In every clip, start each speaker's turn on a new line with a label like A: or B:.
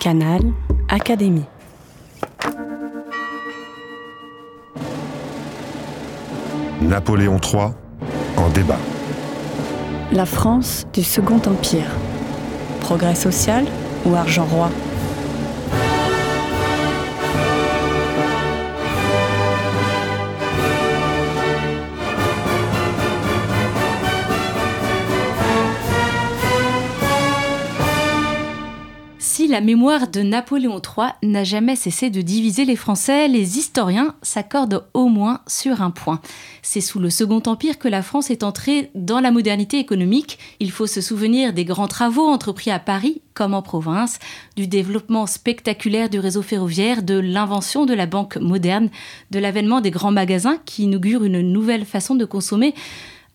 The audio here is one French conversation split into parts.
A: Canal Académie.
B: Napoléon III en débat.
A: La France du Second Empire. Progrès social ou argent roi?
C: La mémoire de Napoléon III n'a jamais cessé de diviser les Français, les historiens s'accordent au moins sur un point. C'est sous le Second Empire que la France est entrée dans la modernité économique. Il faut se souvenir des grands travaux entrepris à Paris comme en province, du développement spectaculaire du réseau ferroviaire, de l'invention de la banque moderne, de l'avènement des grands magasins qui inaugurent une nouvelle façon de consommer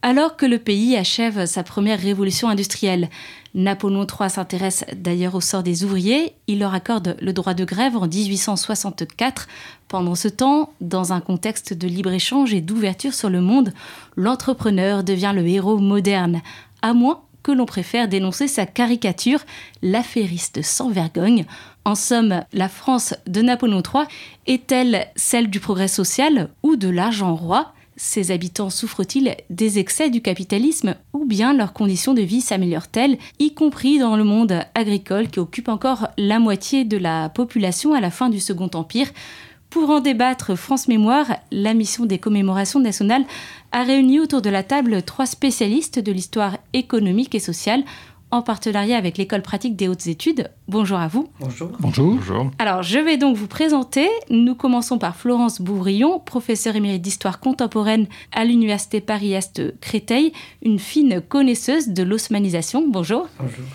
C: alors que le pays achève sa première révolution industrielle. Napoléon III s'intéresse d'ailleurs au sort des ouvriers. Il leur accorde le droit de grève en 1864. Pendant ce temps, dans un contexte de libre-échange et d'ouverture sur le monde, l'entrepreneur devient le héros moderne, à moins que l'on préfère dénoncer sa caricature, l'affairiste sans vergogne. En somme, la France de Napoléon III est-elle celle du progrès social ou de l'argent roi? Ces habitants souffrent-ils des excès du capitalisme ou bien leurs conditions de vie s'améliorent-elles, y compris dans le monde agricole qui occupe encore la moitié de la population à la fin du Second Empire? Pour en débattre, France Mémoire, la mission des commémorations nationales, a réuni autour de la table trois spécialistes de l'histoire économique et sociale en partenariat avec l'École pratique des hautes études. Bonjour à vous.
D: Bonjour.
E: Bonjour. Bonjour.
C: Alors, je vais donc vous présenter. Nous commençons par Florence Bourillon, professeure émérite d'histoire contemporaine à l'Université Paris-Est Créteil, une fine connaisseuse de l'osmanisation. Bonjour.
D: Bonjour.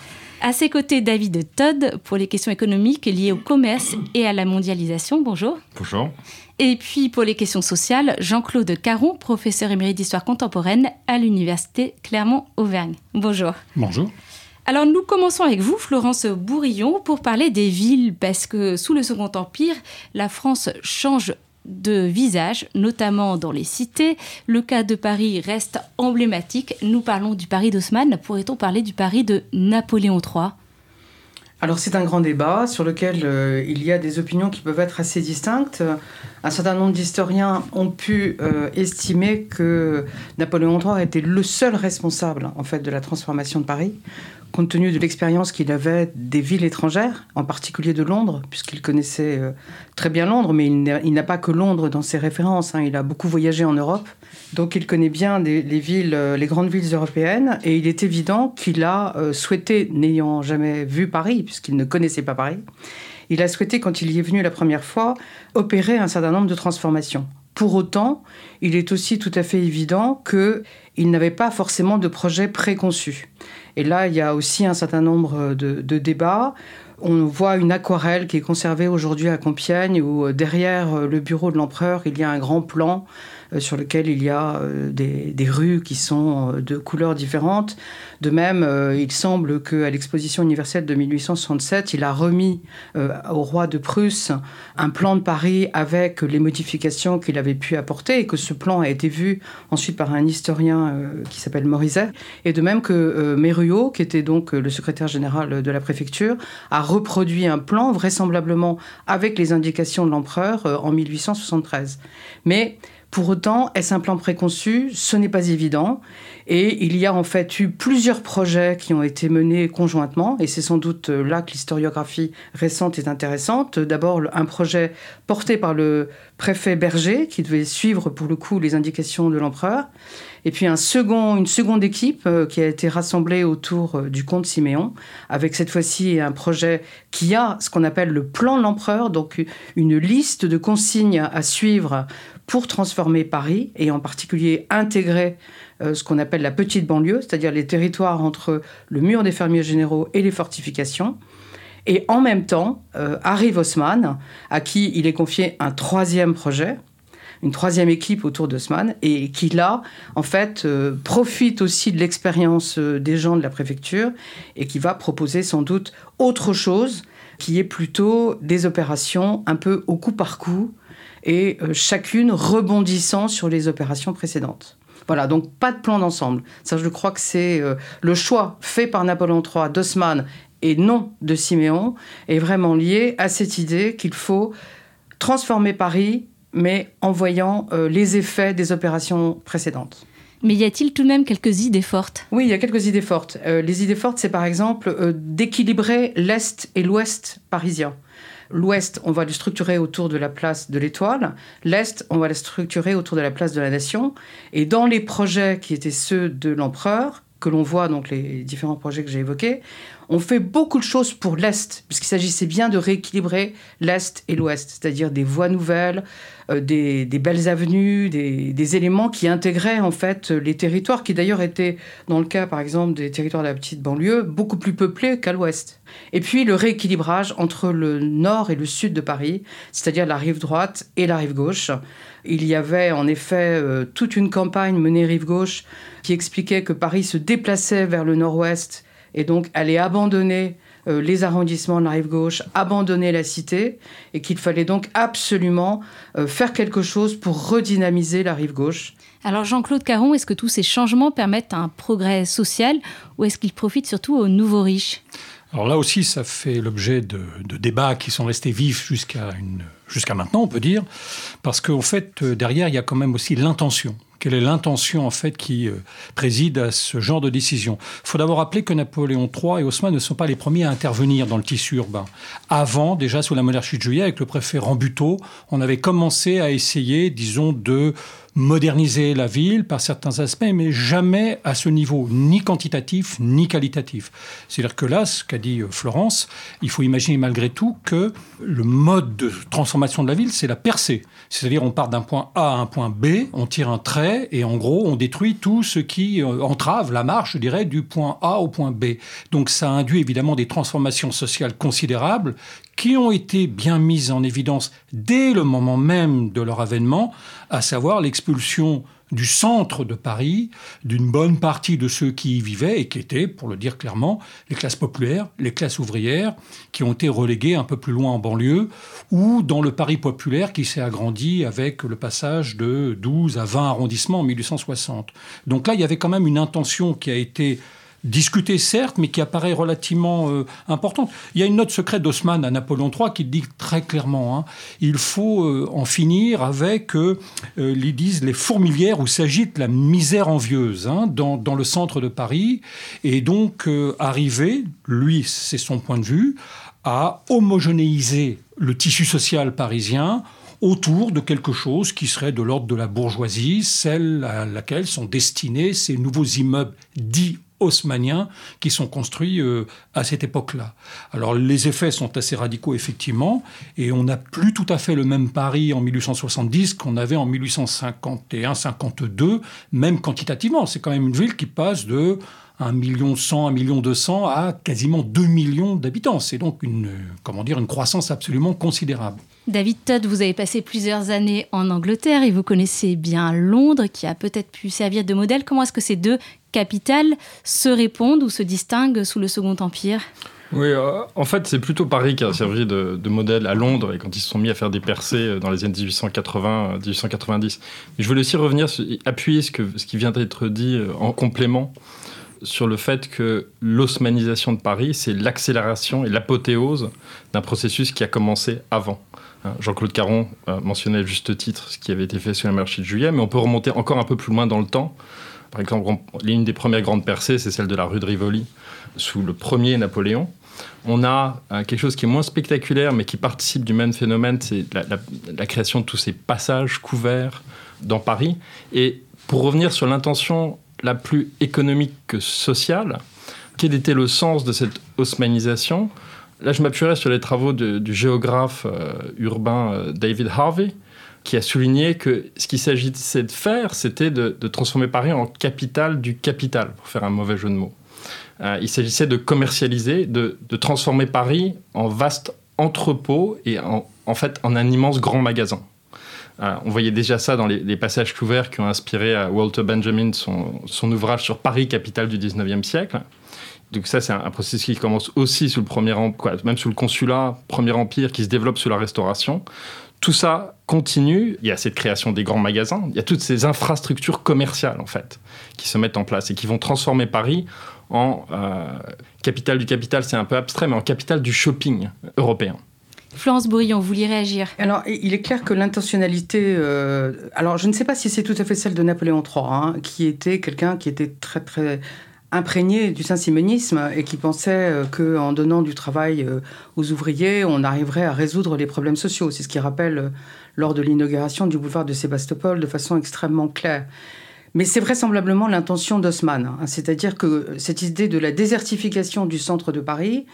C: À ses côtés, David Todd pour les questions économiques liées au commerce et à la mondialisation. Bonjour.
E: Bonjour.
C: Et puis pour les questions sociales, Jean-Claude Caron, professeur émérite d'histoire contemporaine à l'Université Clermont-Auvergne. Bonjour.
E: Bonjour.
C: Alors nous commençons avec vous, Florence Bourillon, pour parler des villes, parce que sous le Second Empire, la France change de visage, notamment dans les cités. Le cas de Paris reste emblématique. Nous parlons du Paris d'Haussmann. Pourrait-on parler du Paris de Napoléon III
D: alors c'est un grand débat sur lequel euh, il y a des opinions qui peuvent être assez distinctes. Un certain nombre d'historiens ont pu euh, estimer que Napoléon III était le seul responsable en fait de la transformation de Paris compte tenu de l'expérience qu'il avait des villes étrangères, en particulier de Londres, puisqu'il connaissait euh, très bien Londres, mais il n'a pas que Londres dans ses références. Hein. il a beaucoup voyagé en Europe, donc il connaît bien les villes, euh, les grandes villes européennes, et il est évident qu'il a euh, souhaité, n'ayant jamais vu Paris, puisqu'il ne connaissait pas Paris, il a souhaité, quand il y est venu la première fois, opérer un certain nombre de transformations. Pour autant, il est aussi tout à fait évident qu'il n'avait pas forcément de projet préconçu. Et là, il y a aussi un certain nombre de, débats. On voit une aquarelle qui est conservée aujourd'hui à Compiègne, où euh, derrière euh, le bureau de l'empereur, il y a un grand plan euh, sur lequel il y a des, rues qui sont de couleurs différentes. De même, il semble qu'à l'exposition universelle de 1867, il a remis au roi de Prusse un plan de Paris avec les modifications qu'il avait pu apporter et que ce plan a été vu ensuite par un historien qui s'appelle Morizet. Et de même que Meruot, qui était donc le secrétaire général de la préfecture, a reproduit un plan vraisemblablement avec les indications de l'empereur en 1873. Mais pour autant, est-ce un plan préconçu? Ce n'est pas évident. Et il y a en fait eu plusieurs projets qui ont été menés conjointement, et c'est sans doute là que l'historiographie récente est intéressante. D'abord, un projet porté par le préfet Berger, qui devait suivre pour le coup les indications de l'empereur, et puis un second, une seconde équipe euh, qui a été rassemblée autour euh, du comte Siméon, avec cette fois-ci un projet qui a ce qu'on appelle le plan de l'empereur, donc une liste de consignes à suivre pour transformer Paris, et en particulier intégrer euh, ce qu'on appelle la petite banlieue, c'est-à-dire les territoires entre le mur des fermiers généraux et les fortifications. Et en même temps, arrive Haussmann, à qui il est confié un troisième projet, une troisième équipe autour d'Haussmann et qui là, en fait, euh, profite aussi de l'expérience euh, des gens de la préfecture et qui va proposer sans doute autre chose qui est plutôt des opérations un peu au coup par coup et euh, chacune rebondissant sur les opérations précédentes. Voilà, donc pas de plan d'ensemble. Ça, je crois que c'est le choix fait par Napoléon III, d'Haussmann et non de Siméon est vraiment lié à cette idée qu'il faut transformer Paris, mais en voyant euh, les effets des opérations précédentes.
C: Mais y a-t-il tout de même quelques idées fortes?
D: Oui, il y a quelques idées fortes. Euh, les idées fortes, c'est par exemple euh, d'équilibrer l'Est et l'Ouest parisien. L'Ouest, on va le structurer autour de la place de l'Étoile. L'Est, on va le structurer autour de la place de la Nation. Et dans les projets qui étaient ceux de l'empereur, que l'on voit, donc les différents projets que j'ai évoqués, on fait beaucoup de choses pour l'Est, puisqu'il s'agissait bien de rééquilibrer l'Est et l'Ouest, c'est-à-dire des voies nouvelles, euh, des, belles avenues, des, éléments qui intégraient en fait les territoires, qui d'ailleurs étaient, dans le cas par exemple des territoires de la petite banlieue, beaucoup plus peuplés qu'à l'Ouest. Et puis le rééquilibrage entre le nord et le sud de Paris, c'est-à-dire la rive droite et la rive gauche. Il y avait en effet euh, toute une campagne menée rive gauche qui expliquait que Paris se déplaçait vers le nord-ouest et donc allait abandonner euh, les arrondissements de la rive gauche, abandonner la cité, et qu'il fallait donc absolument euh, faire quelque chose pour redynamiser la rive gauche.
C: Alors Jean-Claude Caron, est-ce que tous ces changements permettent un progrès social ou est-ce qu'ils profitent surtout aux nouveaux riches?
E: Alors là aussi, ça fait l'objet de, débats qui sont restés vifs jusqu'à jusqu'à maintenant, on peut dire, parce qu'en fait, euh, derrière, il y a quand même aussi l'intention. Quelle est l'intention en fait qui euh, préside à ce genre de décision? Il faut d'abord rappeler que Napoléon III et Haussmann ne sont pas les premiers à intervenir dans le tissu urbain. Avant, déjà sous la monarchie de Juillet, avec le préfet Rambuteau, on avait commencé à essayer, disons, de moderniser la ville par certains aspects, mais jamais à ce niveau, ni quantitatif, ni qualitatif. C'est-à-dire que là, ce qu'a dit euh, Florence, il faut imaginer malgré tout que le mode de transformation de la ville, c'est la percée. C'est-à-dire on part d'un point A à un point B, on tire un trait et en gros on détruit tout ce qui euh, entrave la marche, je dirais, du point A au point B. Donc ça induit évidemment des transformations sociales considérables qui ont été bien mises en évidence dès le moment même de leur avènement, à savoir l'expulsion du centre de Paris, d'une bonne partie de ceux qui y vivaient et qui étaient, pour le dire clairement, les classes populaires, les classes ouvrières, qui ont été reléguées un peu plus loin en banlieue, ou dans le Paris populaire qui s'est agrandi avec le passage de 12 à 20 arrondissements en 1860. Donc là, il y avait quand même une intention qui a été discutée certes, mais qui apparaît relativement euh, importante. Il y a une note secrète d'Haussmann à Napoléon III qui dit très clairement hein, il faut euh, en finir avec, euh, ils disent, les fourmilières où s'agite la misère envieuse hein, dans, le centre de Paris, et donc arriver, lui, c'est son point de vue, à homogénéiser le tissu social parisien autour de quelque chose qui serait de l'ordre de la bourgeoisie, celle à laquelle sont destinés ces nouveaux immeubles dits haussmanniens qui sont construits euh, à cette époque-là. Alors les effets sont assez radicaux effectivement, et on n'a plus tout à fait le même Paris en 1870 qu'on avait en 1851-52, même quantitativement. C'est quand même une ville qui passe de 1 million 100, 1 million 200 à quasiment 2 millions d'habitants. C'est donc une, comment dire, une croissance absolument considérable.
C: David Todd, vous avez passé plusieurs années en Angleterre et vous connaissez bien Londres qui a peut-être pu servir de modèle. Comment est-ce que ces deux capitales se répondent ou se distinguent sous le Second Empire?
F: Oui, euh, en fait, c'est plutôt Paris qui a servi de, modèle à Londres et quand ils se sont mis à faire des percées euh, dans les années 1880, 1890. Mais je voulais aussi revenir, appuyer ce, que, ce qui vient d'être dit euh, en complément sur le fait que l'osmanisation de Paris, c'est l'accélération et l'apothéose d'un processus qui a commencé avant. Hein, Jean-Claude Caron mentionnait à juste titre ce qui avait été fait sous la marché de juillet, mais on peut remonter encore un peu plus loin dans le temps. Par exemple, l'une des premières grandes percées, c'est celle de la rue de Rivoli, sous le premier Napoléon. On a euh, quelque chose qui est moins spectaculaire, mais qui participe du même phénomène, c'est la, création de tous ces passages couverts dans Paris. Et pour revenir sur l'intention la plus économique que sociale, quel était le sens de cette haussmanisation Là, je m'appuierai sur les travaux du géographe euh, urbain euh, David Harvey, qui a souligné que ce qu'il s'agissait de faire, c'était de, transformer Paris en capitale du capital, pour faire un mauvais jeu de mots. Euh, il s'agissait de commercialiser, de, transformer Paris en vaste entrepôt et en, fait en un immense grand magasin. Euh, on voyait déjà ça dans les, passages couverts qui ont inspiré à Walter Benjamin son, ouvrage sur Paris, capitale du 19e siècle. Donc ça, c'est un, processus qui commence aussi sous le premier empire, même sous le consulat, premier empire, qui se développe sous la Restauration. Tout ça continue. Il y a cette création des grands magasins. Il y a toutes ces infrastructures commerciales, en fait, qui se mettent en place et qui vont transformer Paris en capitale du capital, c'est un peu abstrait, mais en capitale du shopping européen.
C: Florence Bourillon, vous vouliez réagir
D: Alors, il est clair que l'intentionnalité. alors, je ne sais pas si c'est tout à fait celle de Napoléon III, hein, qui était quelqu'un qui était très, très imprégné du saint-simonisme et qui pensait euh, qu'en donnant du travail euh, aux ouvriers, on arriverait à résoudre les problèmes sociaux. C'est ce qu'il rappelle euh, lors de l'inauguration du boulevard de Sébastopol de façon extrêmement claire. Mais c'est vraisemblablement l'intention d'Haussmann, hein. c'est-à-dire que cette idée de la désertification du centre de Paris,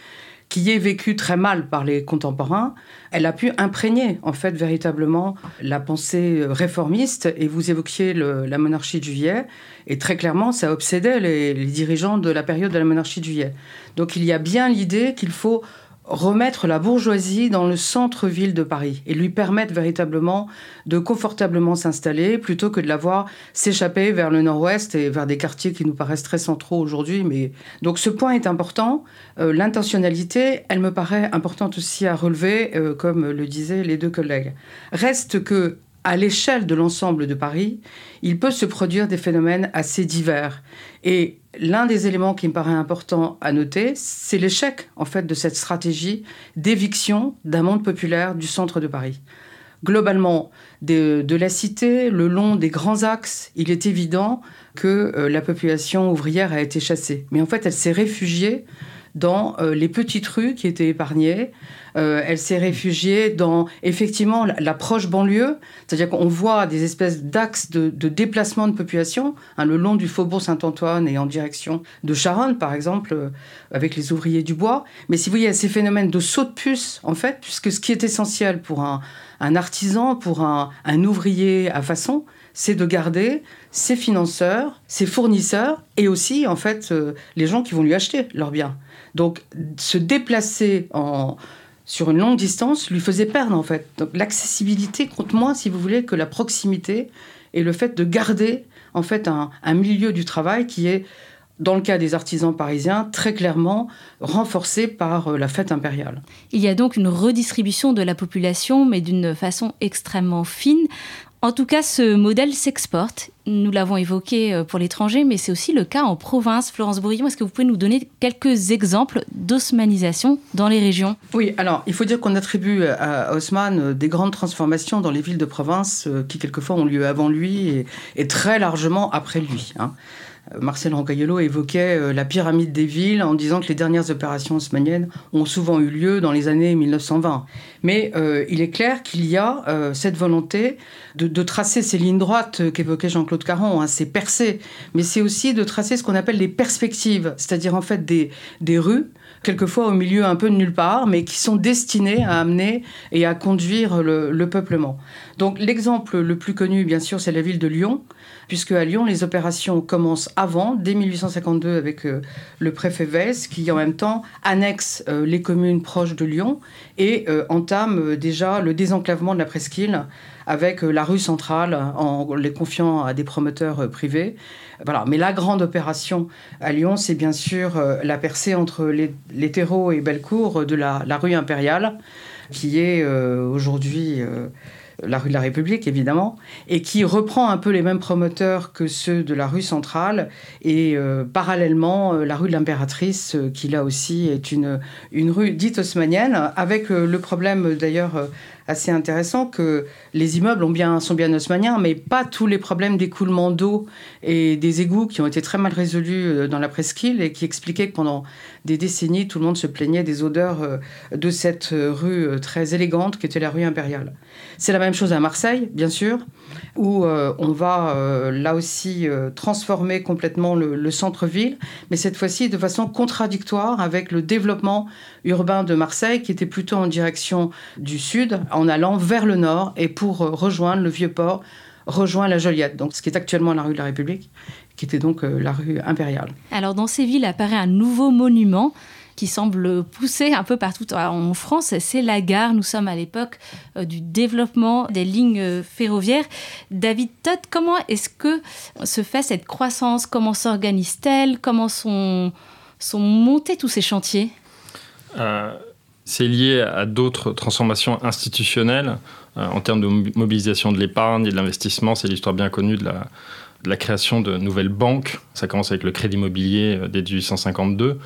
D: qui est vécue très mal par les contemporains, elle a pu imprégner en fait véritablement la pensée réformiste. Et vous évoquiez la monarchie de juillet, et très clairement, ça obsédait les, les dirigeants de la période de la monarchie de juillet. Donc il y a bien l'idée qu'il faut remettre la bourgeoisie dans le centre-ville de Paris et lui permettre véritablement de confortablement s'installer plutôt que de la voir s'échapper vers le nord-ouest et vers des quartiers qui nous paraissent très centraux aujourd'hui. Mais donc ce point est important. Euh, l'intentionnalité, elle me paraît importante aussi à relever, euh, comme le disaient les deux collègues. Reste que à l'échelle de l'ensemble de Paris, il peut se produire des phénomènes assez divers. Et l'un des éléments qui me paraît important à noter, c'est l'échec en fait de cette stratégie d'éviction d'un monde populaire du centre de Paris. Globalement, de, la cité, le long des grands axes, il est évident que euh, la population ouvrière a été chassée. Mais en fait, elle s'est réfugiée dans euh, les petites rues qui étaient épargnées. Euh, elle s'est réfugiée dans effectivement la, proche banlieue, c'est-à-dire qu'on voit des espèces d'axes de, déplacement de population hein, le long du faubourg Saint-Antoine et en direction de Charonne, par exemple, euh, avec les ouvriers du bois. Mais si vous voyez, ces phénomènes de saut de puce, en fait, puisque ce qui est essentiel pour un, artisan, pour un, ouvrier à façon, c'est de garder ses financeurs, ses fournisseurs et aussi, en fait, les gens qui vont lui acheter leurs biens. Donc se déplacer sur une longue distance lui faisait perdre en fait. Donc l'accessibilité compte moins, si vous voulez, que la proximité et le fait de garder un, milieu du travail qui est dans le cas des artisans parisiens, très clairement renforcé par euh, la fête impériale.
C: Il y a donc une redistribution de la population, mais d'une façon extrêmement fine. En tout cas, ce modèle s'exporte. Nous l'avons évoqué euh, pour l'étranger, mais c'est aussi le cas en province. Florence Bourillon, est-ce que vous pouvez nous donner quelques exemples d'osmanisation dans les régions?
D: Oui, alors il faut dire qu'on attribue à Haussmann euh, des grandes transformations dans les villes de province euh, qui quelquefois ont lieu avant lui et, très largement après lui. Hein. Marcel Roncaillolo évoquait la pyramide des villes en disant que les dernières opérations haussmanniennes ont souvent eu lieu dans les années 1920. Mais euh, il est clair qu'il y a euh, cette volonté de, tracer ces lignes droites qu'évoquait Jean-Claude Caron, hein, ces percées, mais c'est aussi de tracer ce qu'on appelle les perspectives, c'est-à-dire en fait des, des rues quelquefois au milieu un peu de nulle part, mais qui sont destinées à amener et à conduire le, le peuplement. Donc l'exemple le plus connu, bien sûr, c'est la ville de Lyon, puisque à Lyon, les opérations commencent avant, dès 1852, avec euh, le préfet Vesse, qui en même temps annexe les communes proches de Lyon et euh, entame déjà le désenclavement de la presqu'île avec la rue centrale en les confiant à des promoteurs privés. Voilà. Mais la grande opération à Lyon, c'est bien sûr la percée entre les, terreaux et Bellecour de la, rue impériale, qui est aujourd'hui la rue de la République évidemment, et qui reprend un peu les mêmes promoteurs que ceux de la rue centrale, et euh, parallèlement euh, la rue de l'Impératrice, euh, qui là aussi est une, une rue dite haussmannienne, avec le problème d'ailleurs assez intéressant que les immeubles ont bien, sont bien haussmanniens, mais pas tous les problèmes d'écoulement d'eau et des égouts qui ont été très mal résolus euh, dans la presqu'île et qui expliquaient que pendant des décennies, tout le monde se plaignait des odeurs euh, de cette euh, rue très élégante qui était la rue impériale. C'est la même chose à Marseille, bien sûr, où on va là aussi transformer complètement le, le centre-ville, mais cette fois-ci de façon contradictoire avec le développement urbain de Marseille qui était plutôt en direction du sud, en allant vers le nord et pour euh, rejoindre le vieux port, rejoindre la Joliette, donc ce qui est actuellement la rue de la République, qui était donc euh, la rue impériale.
C: Alors dans ces villes apparaît un nouveau monument qui semble pousser un peu partout en France, c'est la gare. Nous sommes à l'époque euh, du développement des lignes ferroviaires. David Todd, comment est-ce que se fait cette croissance? Comment s'organise-t-elle? Comment sont, montés tous ces chantiers?
F: C'est lié à d'autres transformations institutionnelles euh, en termes de mobilisation de l'épargne et de l'investissement. C'est l'histoire bien connue de la, la création de nouvelles banques. Ça commence avec le crédit immobilier dès 1852.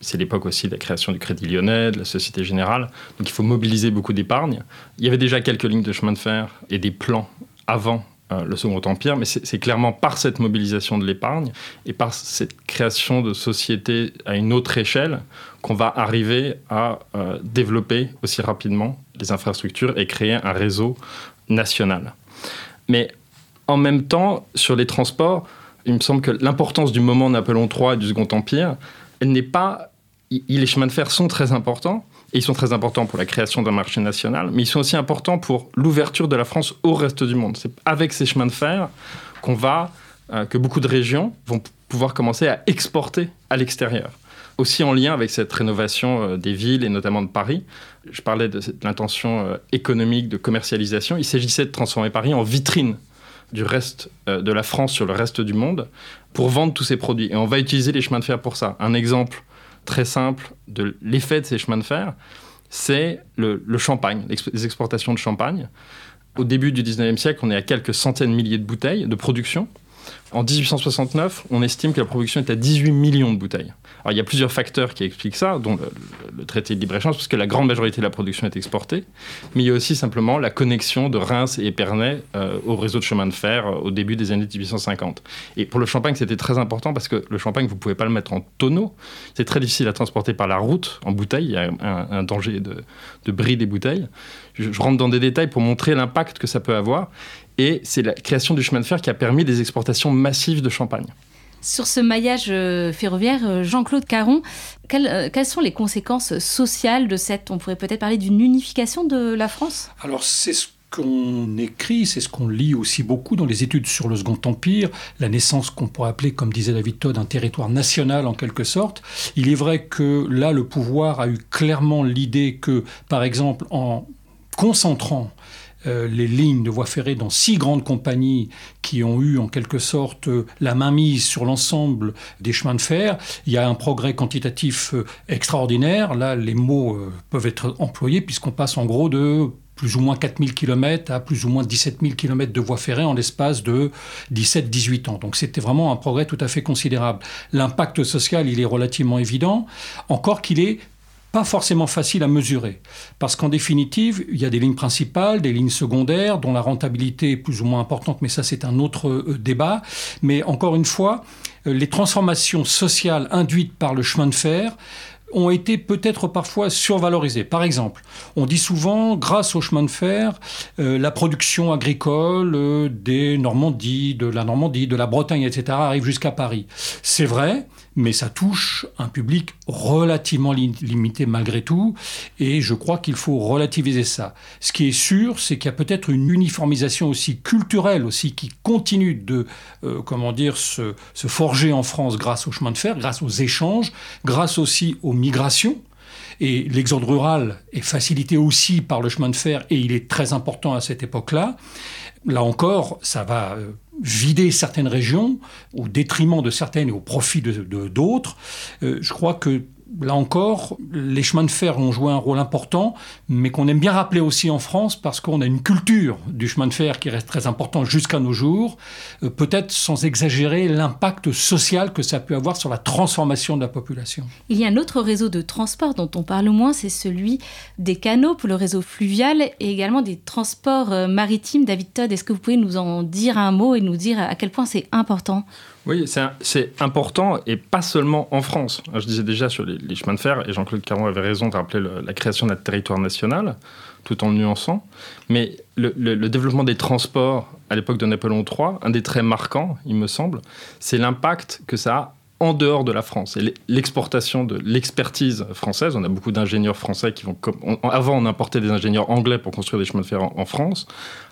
F: C'est l'époque aussi de la création du Crédit Lyonnais, de la Société Générale. Donc il faut mobiliser beaucoup d'épargne. Il y avait déjà quelques lignes de chemin de fer et des plans avant euh, le Second Empire, mais c'est clairement par cette mobilisation de l'épargne et par cette création de sociétés à une autre échelle qu'on va arriver à euh, développer aussi rapidement les infrastructures et créer un réseau national. Mais en même temps, sur les transports, il me semble que l'importance du moment Napoléon III et du Second Empire, elle n'est pas les chemins de fer sont très importants, et ils sont très importants pour la création d'un marché national, mais ils sont aussi importants pour l'ouverture de la France au reste du monde. C'est avec ces chemins de fer qu'on va, euh, que beaucoup de régions vont pouvoir commencer à exporter à l'extérieur. Aussi en lien avec cette rénovation euh, des villes et notamment de Paris. Je parlais de, l'intention euh, économique de commercialisation. Il s'agissait de transformer Paris en vitrine du reste de la France sur le reste du monde pour vendre tous ces produits. Et on va utiliser les chemins de fer pour ça. Un exemple très simple de l'effet de ces chemins de fer, c'est le, champagne, les exportations de champagne. Au début du 19e siècle, on est à quelques centaines de milliers de bouteilles de production. En 1869, on estime que la production est à 18 millions de bouteilles. Alors, il y a plusieurs facteurs qui expliquent ça, dont le, traité de libre-échange, parce que la grande majorité de la production est exportée, mais il y a aussi simplement la connexion de Reims et Épernay euh, au réseau de chemin de fer euh, au début des années 1850. Et pour le champagne, c'était très important parce que le champagne, vous ne pouvez pas le mettre en tonneau. C'est très difficile à transporter par la route, en bouteille. Il y a un, danger de, de bris des bouteilles. Je, je rentre dans des détails pour montrer l'impact que ça peut avoir. Et c'est la création du chemin de fer qui a permis des exportations massives de champagne.
C: Sur ce maillage euh, ferroviaire, euh, Jean-Claude Caron, euh, quelles, sont les conséquences sociales de cette, on pourrait peut-être parler d'une unification de la France?
E: Alors c'est ce qu'on écrit, c'est ce qu'on lit aussi beaucoup dans les études sur le Second Empire, la naissance qu'on pourrait appeler, comme disait David Todd, un territoire national en quelque sorte. Il est vrai que là, le pouvoir a eu clairement l'idée que, par exemple, en concentrant euh, les lignes de voies ferrées dans six grandes compagnies qui ont eu en quelque sorte euh, la mainmise sur l'ensemble des chemins de fer. Il y a un progrès quantitatif euh, extraordinaire. Là, les mots peuvent être employés puisqu'on passe en gros de plus ou moins 4000 km à plus ou moins 17 000 km de voies ferrées en l'espace de 17-18 ans. Donc c'était vraiment un progrès tout à fait considérable. L'impact social, il est relativement évident, encore qu'il est pas forcément facile à mesurer. Parce qu'en définitive, il y a des lignes principales, des lignes secondaires, dont la rentabilité est plus ou moins importante, mais ça c'est un autre euh, débat. Mais encore une fois, euh, les transformations sociales induites par le chemin de fer ont été peut-être parfois survalorisées. Par exemple, on dit souvent, grâce au chemin de fer, euh, la production agricole des Normandies, de la Normandie, de la Bretagne, etc., arrive jusqu'à Paris. C'est vrai, mais ça touche un public relativement limité malgré tout, et je crois qu'il faut relativiser ça. Ce qui est sûr, c'est qu'il y a peut-être une uniformisation aussi culturelle aussi qui continue de, euh, comment dire, se, se forger en France grâce au chemin de fer, grâce aux échanges, grâce aussi aux migrations. Et l'exode rural est facilité aussi par le chemin de fer et il est très important à cette époque-là. Là encore, ça va euh, vider certaines régions au détriment de certaines et au profit de d'autres. Euh, je crois que là encore, les chemins de fer ont joué un rôle important, mais qu'on aime bien rappeler aussi en France parce qu'on a une culture du chemin de fer qui reste très important jusqu'à nos jours, euh, peut-être sans exagérer l'impact social que ça peut avoir sur la transformation de la population.
C: Il y a un autre réseau de transport dont on parle moins, c'est celui des canaux pour le réseau fluvial et également des transports euh, maritimes. David Todd, est-ce que vous pouvez nous en dire un mot et nous dire à quel point c'est important?
F: Oui, c'est important et pas seulement en France. Je disais déjà sur les, chemins de fer, et Jean-Claude Caron avait raison de rappeler la création d'un territoire national, tout en le nuançant. Mais le, développement des transports à l'époque de Napoléon III, un des traits marquants, il me semble, c'est l'impact que ça a en dehors de la France. Et l'exportation de l'expertise française, on a beaucoup d'ingénieurs français qui vont... avant, on importait des ingénieurs anglais pour construire des chemins de fer en, France.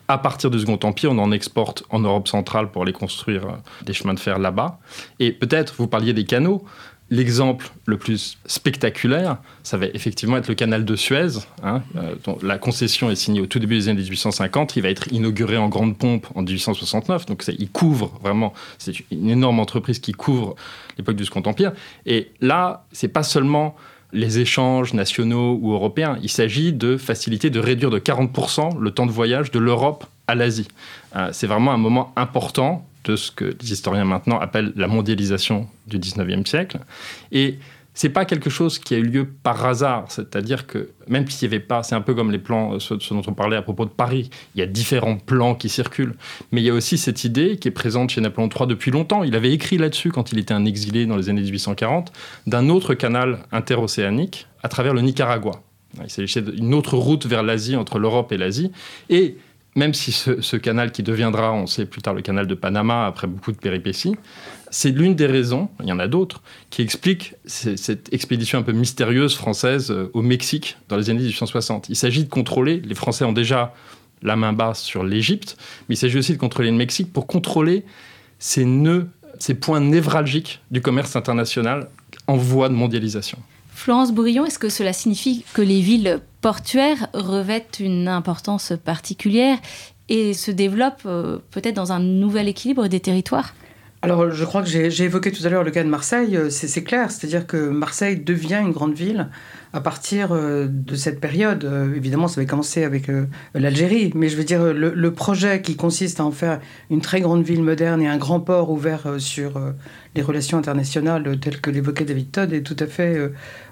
F: À partir du Second Empire, on en exporte en Europe centrale pour aller construire euh, des chemins de fer là-bas. Et peut-être, vous parliez des canaux, L'exemple le plus spectaculaire, ça va effectivement être le canal de Suez. Hein, euh, dont la concession est signée au tout début des années 1850. Il va être inauguré en grande pompe en 1869. Donc il couvre vraiment, c'est une énorme entreprise qui couvre l'époque du Second Empire. Et là, c'est pas seulement les échanges nationaux ou européens. Il s'agit de faciliter, de réduire de 40% le temps de voyage de l'Europe à l'Asie. Euh, c'est vraiment un moment important de ce que les historiens maintenant appellent la mondialisation du 19e siècle. Et c'est pas quelque chose qui a eu lieu par hasard. C'est-à-dire que même s'il n'y avait pas, c'est un peu comme les plans, euh, ceux, dont on parlait à propos de Paris. Il y a différents plans qui circulent. Mais il y a aussi cette idée qui est présente chez Napoléon III depuis longtemps. Il avait écrit là-dessus quand il était un exilé dans les années 1840, d'un autre canal interocéanique à travers le Nicaragua. Il s'agissait d'une autre route vers l'Asie, entre l'Europe et l'Asie. Et même si ce, canal qui deviendra, on sait plus tard, le canal de Panama, après beaucoup de péripéties, c'est l'une des raisons, il y en a d'autres, qui expliquent cette expédition un peu mystérieuse française euh, au Mexique dans les années 1860. Il s'agit de contrôler, les Français ont déjà la main basse sur l'Égypte, mais il s'agit aussi de contrôler le Mexique pour contrôler ces nœuds, ces points névralgiques du commerce international en voie de mondialisation.
C: Florence Bourillon, est-ce que cela signifie que les villes portuaires revêtent une importance particulière et se développent euh, peut-être dans un nouvel équilibre des territoires?
D: Alors, je crois que j'ai évoqué tout à l'heure le cas de Marseille. Euh, c'est clair, c'est-à-dire que Marseille devient une grande ville à partir euh, de cette période. Évidemment, ça avait commencé avec l'Algérie, mais je veux dire, le, projet qui consiste à en faire une très grande ville moderne et un grand port ouvert sur les relations internationales telles que l'évoquait David Todd est tout à fait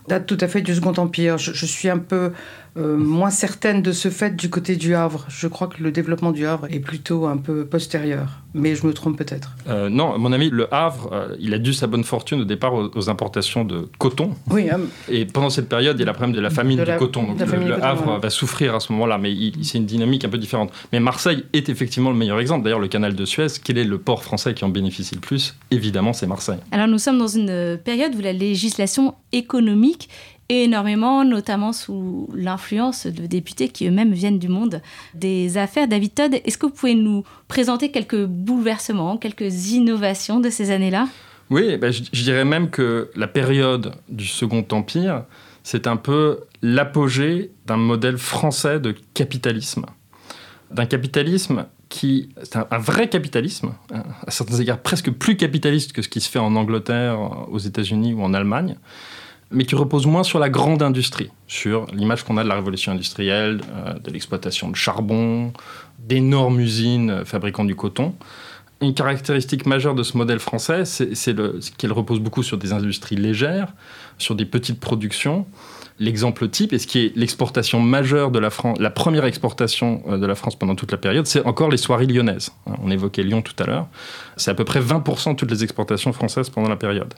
D: date tout à fait du Second Empire. Je, suis un peu euh, moins certaine de ce fait du côté du Havre. Je crois que le développement du Havre est plutôt un peu postérieur, mais je me trompe peut-être.
F: Euh, non, à mon avis, le Havre, euh, il a dû sa bonne fortune au départ aux, importations de coton.
D: Oui.
F: et pendant cette période, il y a le problème de la famine du coton. Donc le, Havre va souffrir à ce moment-là, mais c'est une dynamique un peu différente. Mais Marseille est effectivement le meilleur exemple. D'ailleurs, le canal de Suez, quel est le port français qui en bénéficie le plus? Évidemment, c'est Marseille.
C: Alors nous sommes dans une période où la législation économique énormément, notamment sous l'influence de députés qui eux-mêmes viennent du monde des affaires. David Todd, est-ce que vous pouvez nous présenter quelques bouleversements, quelques innovations de ces années-là?
F: Oui, ben, je, dirais même que la période du Second Empire, c'est un peu l'apogée d'un modèle français de capitalisme. D'un capitalisme qui, c'est un, vrai capitalisme, hein, à certains égards presque plus capitaliste que ce qui se fait en Angleterre, aux États-Unis ou en Allemagne, mais qui repose moins sur la grande industrie, sur l'image qu'on a de la révolution industrielle, euh, de l'exploitation de charbon, d'énormes usines fabriquant du coton. Une caractéristique majeure de ce modèle français, c'est qu'elle repose beaucoup sur des industries légères, sur des petites productions. L'exemple type, et ce qui est l'exportation majeure de la France, la première exportation euh, de la France pendant toute la période, c'est encore les soieries lyonnaises. On évoquait Lyon tout à l'heure. C'est à peu près 20% de toutes les exportations françaises pendant la période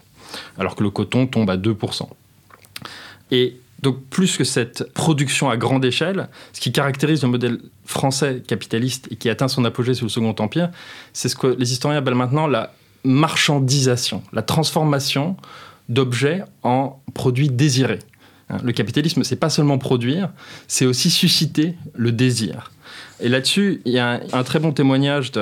F: alors que le coton tombe à 2%. Et donc plus que cette production à grande échelle, ce qui caractérise le modèle français capitaliste et qui atteint son apogée sous le Second Empire, c'est ce que les historiens appellent maintenant la marchandisation, la transformation d'objets en produits désirés. Hein, le capitalisme, c'est pas seulement produire, c'est aussi susciter le désir. Et là-dessus, il y a un, très bon témoignage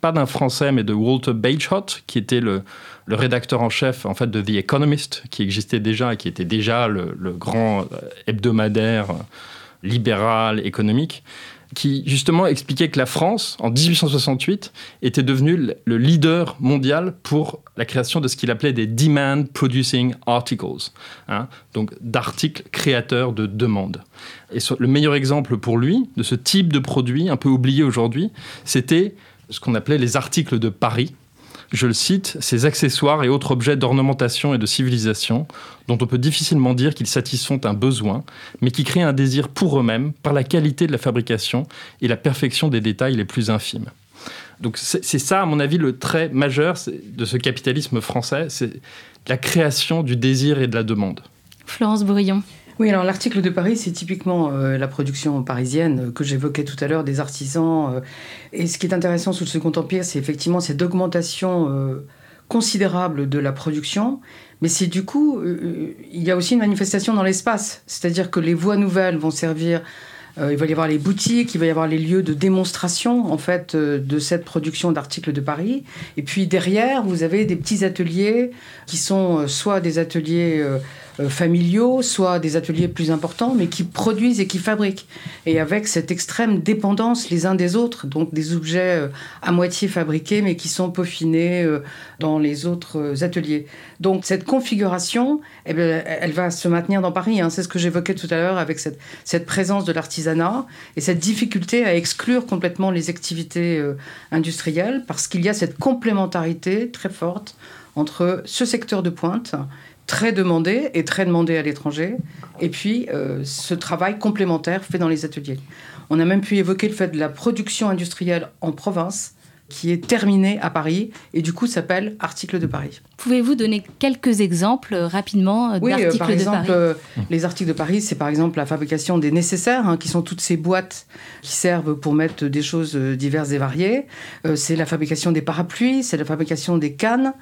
F: pas d'un Français, mais de Walter Bagehot, qui était le, rédacteur en chef en fait de The Economist, qui existait déjà et qui était déjà le, grand hebdomadaire libéral économique, qui justement expliquait que la France, en 1868, était devenue le leader mondial pour la création de ce qu'il appelait des demand producing articles, hein, donc d'articles créateurs de demande. Et le meilleur exemple pour lui de ce type de produit, un peu oublié aujourd'hui, c'était ce qu'on appelait les articles de Paris. Je le cite, ces accessoires et autres objets d'ornementation et de civilisation, dont on peut difficilement dire qu'ils satisfont un besoin, mais qui créent un désir pour eux-mêmes par la qualité de la fabrication et la perfection des détails les plus infimes. Donc c'est ça, à mon avis, le trait majeur de ce capitalisme français, c'est la création du désir et de la demande.
C: Florence Bourillon.
D: Oui, alors l'article de Paris, c'est typiquement euh, la production parisienne que j'évoquais tout à l'heure des artisans. Euh, et ce qui est intéressant sous le Second Empire, c'est effectivement cette augmentation euh, considérable de la production. Mais c'est du coup, il y a aussi une manifestation dans l'espace. C'est-à-dire que les voies nouvelles vont servir il va y avoir les boutiques, il va y avoir les lieux de démonstration en fait de cette production d'articles de Paris. Et puis derrière, vous avez des petits ateliers qui sont soit des ateliers euh, familiaux, soit des ateliers plus importants, mais qui produisent et qui fabriquent. Et avec cette extrême dépendance les uns des autres, donc des objets euh, à moitié fabriqués, mais qui sont peaufinés euh, dans les autres ateliers. Donc cette configuration, eh bien, elle va se maintenir dans Paris. Hein. C'est ce que j'évoquais tout à l'heure avec cette présence de l'artisanat et cette difficulté à exclure complètement les activités industrielles, parce qu'il y a cette complémentarité très forte entre ce secteur de pointe très demandé et très demandé à l'étranger, et puis euh, ce travail complémentaire fait dans les ateliers. On a même pu évoquer le fait de la production industrielle en province, qui est terminé à Paris et du coup s'appelle Articles de Paris.
C: Pouvez-vous donner quelques exemples euh, rapidement
D: oui,
C: euh,
D: par exemple, les articles de Paris, c'est par exemple la fabrication des nécessaires, hein, qui sont toutes ces boîtes qui servent pour mettre des choses diverses et variées. c'est la fabrication des parapluies, c'est la fabrication des cannes,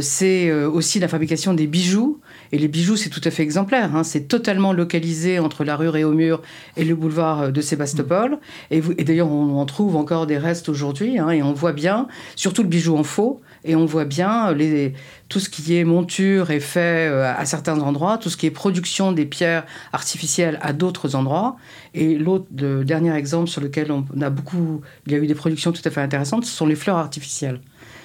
D: c'est aussi la fabrication des bijoux. Et les bijoux, c'est tout à fait exemplaire. Hein. C'est totalement localisé entre la rue Réaumur et le boulevard de Sébastopol. Et, et d'ailleurs, on en trouve encore des restes aujourd'hui. Hein, et on voit bien, surtout le bijou en faux, et on voit bien les, tout ce qui est monture est fait euh, à certains endroits, tout ce qui est production des pierres artificielles à d'autres endroits. Et l'autre, le dernier exemple sur lequel on a beaucoup, il y a eu des productions tout à fait intéressantes, ce sont les fleurs artificielles.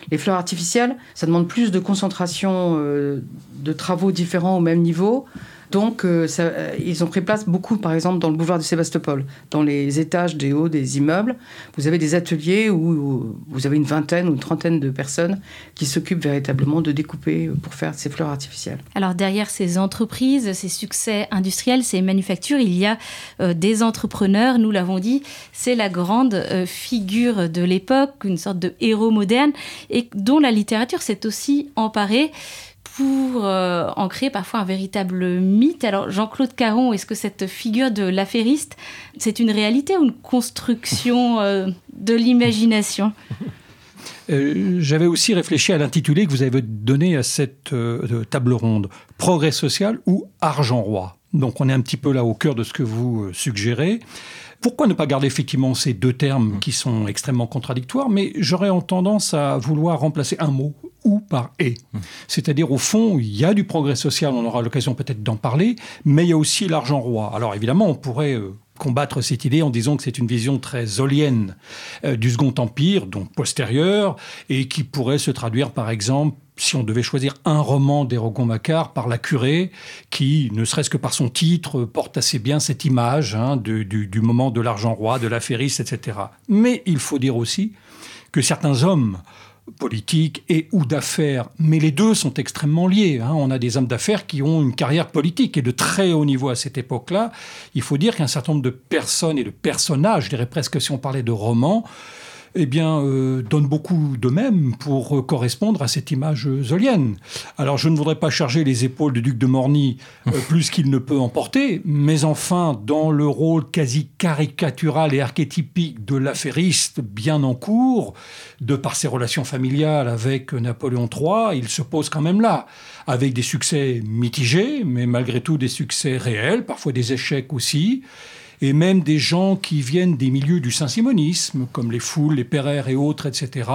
D: Les fleurs artificielles, ça demande plus de concentration euh, de travaux différents au même niveau. Donc, euh, euh, ils ont pris place beaucoup, par exemple, dans le boulevard de Sébastopol, dans les étages des hauts des immeubles. Vous avez des ateliers où, vous avez une vingtaine ou une trentaine de personnes qui s'occupent véritablement de découper pour faire ces fleurs artificielles.
C: Alors, derrière ces entreprises, ces succès industriels, ces manufactures, il y a des entrepreneurs, nous l'avons dit, c'est la grande figure de l'époque, une sorte de héros moderne, et dont la littérature s'est aussi emparée pour euh, en créer parfois un véritable mythe. Alors Jean-Claude Caron, est-ce que cette figure de l'affairiste, c'est une réalité ou une construction euh, de l'imagination?
E: Euh, J'avais aussi réfléchi à l'intitulé que vous avez donné à cette table ronde, Progrès social ou argent roi? Donc on est un petit peu là au cœur de ce que vous suggérez. Pourquoi ne pas garder effectivement ces deux termes qui sont extrêmement contradictoires, mais j'aurais tendance à vouloir remplacer un mot ou par et. C'est-à-dire, au fond, il y a du progrès social, on aura l'occasion peut-être d'en parler, mais il y a aussi l'argent roi. Alors évidemment, on pourrait euh, combattre cette idée en disant que c'est une vision très zolienne euh, du Second Empire, donc postérieure, et qui pourrait se traduire par exemple si on devait choisir un roman d'Hérogon-Macquart par la curée, qui, ne serait-ce que par son titre, porte assez bien cette image hein, du, moment de l'argent roi, de l'affairiste, etc. Mais il faut dire aussi que certains hommes politique et ou d'affaires, mais les deux sont extrêmement liés. Hein. On a des hommes d'affaires qui ont une carrière politique et de très haut niveau à cette époque-là. Il faut dire qu'un certain nombre de personnes et de personnages, je dirais presque si on parlait de romans, eh bien, euh, donne beaucoup de même pour correspondre à cette image zolienne. Alors, je ne voudrais pas charger les épaules du duc de Morny euh, plus qu'il ne peut en porter, mais enfin, dans le rôle quasi caricatural et archétypique de l'affairiste bien en cours, de par ses relations familiales avec Napoléon III, il se pose quand même là, avec des succès mitigés, mais malgré tout des succès réels, parfois des échecs aussi et même des gens qui viennent des milieux du saint-simonisme, comme les foules, les Pereire et autres, etc.,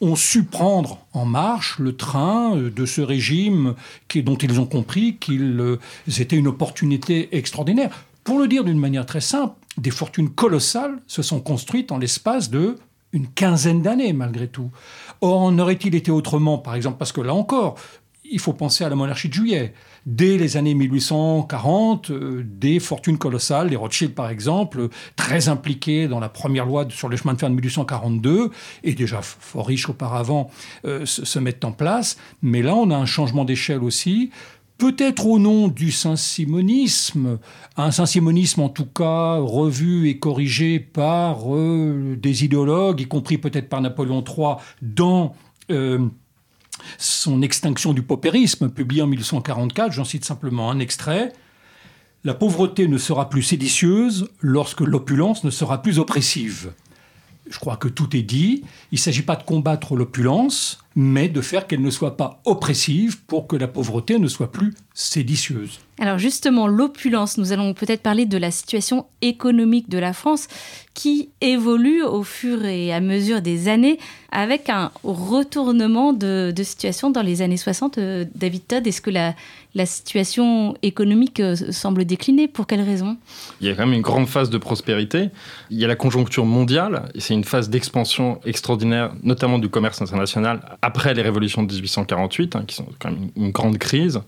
E: ont su prendre en marche le train euh, de ce régime dont ils ont compris qu'ils euh, étaient une opportunité extraordinaire. Pour le dire d'une manière très simple, des fortunes colossales se sont construites en l'espace de une quinzaine d'années malgré tout. Or, en aurait-il été autrement, par exemple, parce que là encore, il faut penser à la monarchie de juillet. Dès les années 1840, euh, des fortunes colossales, les Rothschild par exemple, très impliqués dans la première loi sur le chemin de fer de 1842, et déjà fort riches auparavant, euh, se, mettent en place. Mais là, on a un changement d'échelle aussi peut-être au nom du saint-simonisme, un saint-simonisme en tout cas revu et corrigé par euh, des idéologues, y compris peut-être par Napoléon III, dans son extinction du paupérisme, publié en 1844, j'en cite simplement un extrait. La pauvreté ne sera plus séditieuse lorsque l'opulence ne sera plus oppressive. Je crois que tout est dit. Il ne s'agit pas de combattre l'opulence, mais de faire qu'elle ne soit pas oppressive pour que la pauvreté ne soit plus séditieuse.
C: Alors justement, l'opulence, nous allons peut-être parler de la situation économique de la France qui évolue au fur et à mesure des années avec un retournement de, situation dans les années 60. Euh, David Todd, est-ce que la, la situation économique euh, semble décliner? Pour quelles raisons
F: Il y a quand même une grande phase de prospérité. Il y a la conjoncture mondiale, et c'est une phase d'expansion extraordinaire, notamment du commerce international, après les révolutions de 1848, hein, qui sont quand même une grande crise.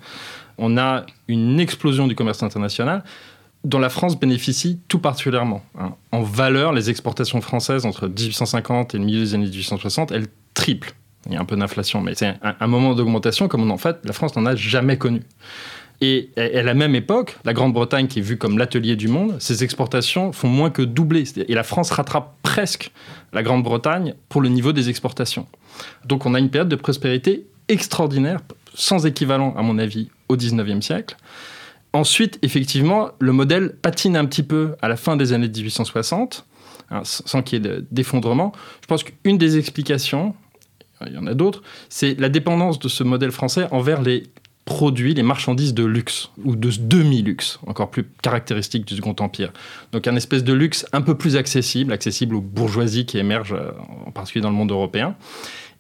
F: On a une explosion du commerce international dont la France bénéficie tout particulièrement. Hein. En valeur, les exportations françaises entre 1850 et le milieu des années 1860, elles triplent. Il y a un peu d'inflation, mais c'est un, moment d'augmentation comme en fait la France n'en a jamais connu. Et à la même époque, la Grande-Bretagne, qui est vue comme l'atelier du monde, ses exportations font moins que doubler. Et la France rattrape presque la Grande-Bretagne pour le niveau des exportations. Donc on a une période de prospérité extraordinaire, sans équivalent à mon avis, au 19e siècle. Ensuite, effectivement, le modèle patine un petit peu à la fin des années 1860, hein, sans qu'il y ait d'effondrement. Je pense qu'une des explications, il y en a d'autres, c'est la dépendance de ce modèle français envers les produits, les marchandises de luxe, ou de demi-luxe, encore plus caractéristique du Second Empire. Donc un espèce de luxe un peu plus accessible, accessible aux bourgeoisies qui émergent, euh, en particulier dans le monde européen.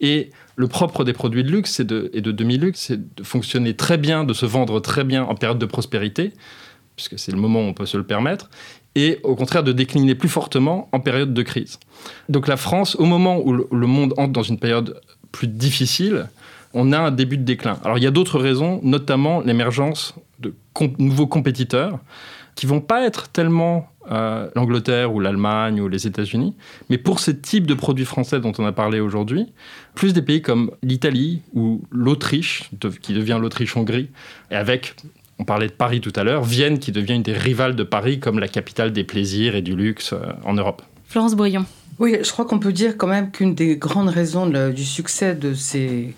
F: Et le propre des produits de luxe et de, demi-luxe, c'est de fonctionner très bien, de se vendre très bien en période de prospérité, puisque c'est le moment où on peut se le permettre, et au contraire de décliner plus fortement en période de crise. Donc la France, au moment où le monde entre dans une période plus difficile, on a un début de déclin. Alors il y a d'autres raisons, notamment l'émergence de nouveaux compétiteurs qui vont pas être tellement euh, l'Angleterre ou l'Allemagne ou les États-Unis, mais pour ce type de produits français dont on a parlé aujourd'hui, plus des pays comme l'Italie ou l'Autriche, qui devient l'Autriche-Hongrie, et avec, on parlait de Paris tout à l'heure, Vienne qui devient une des rivales de Paris comme la capitale des plaisirs et du luxe euh, en Europe.
C: Florence Boyon.
D: Oui, je crois qu'on peut dire quand même qu'une des grandes raisons du succès de ces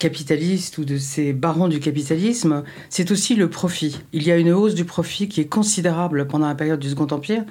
D: capitalistes ou de ces barons du capitalisme, c'est aussi le profit. Il y a une hausse du profit qui est considérable pendant la période du Second Empire,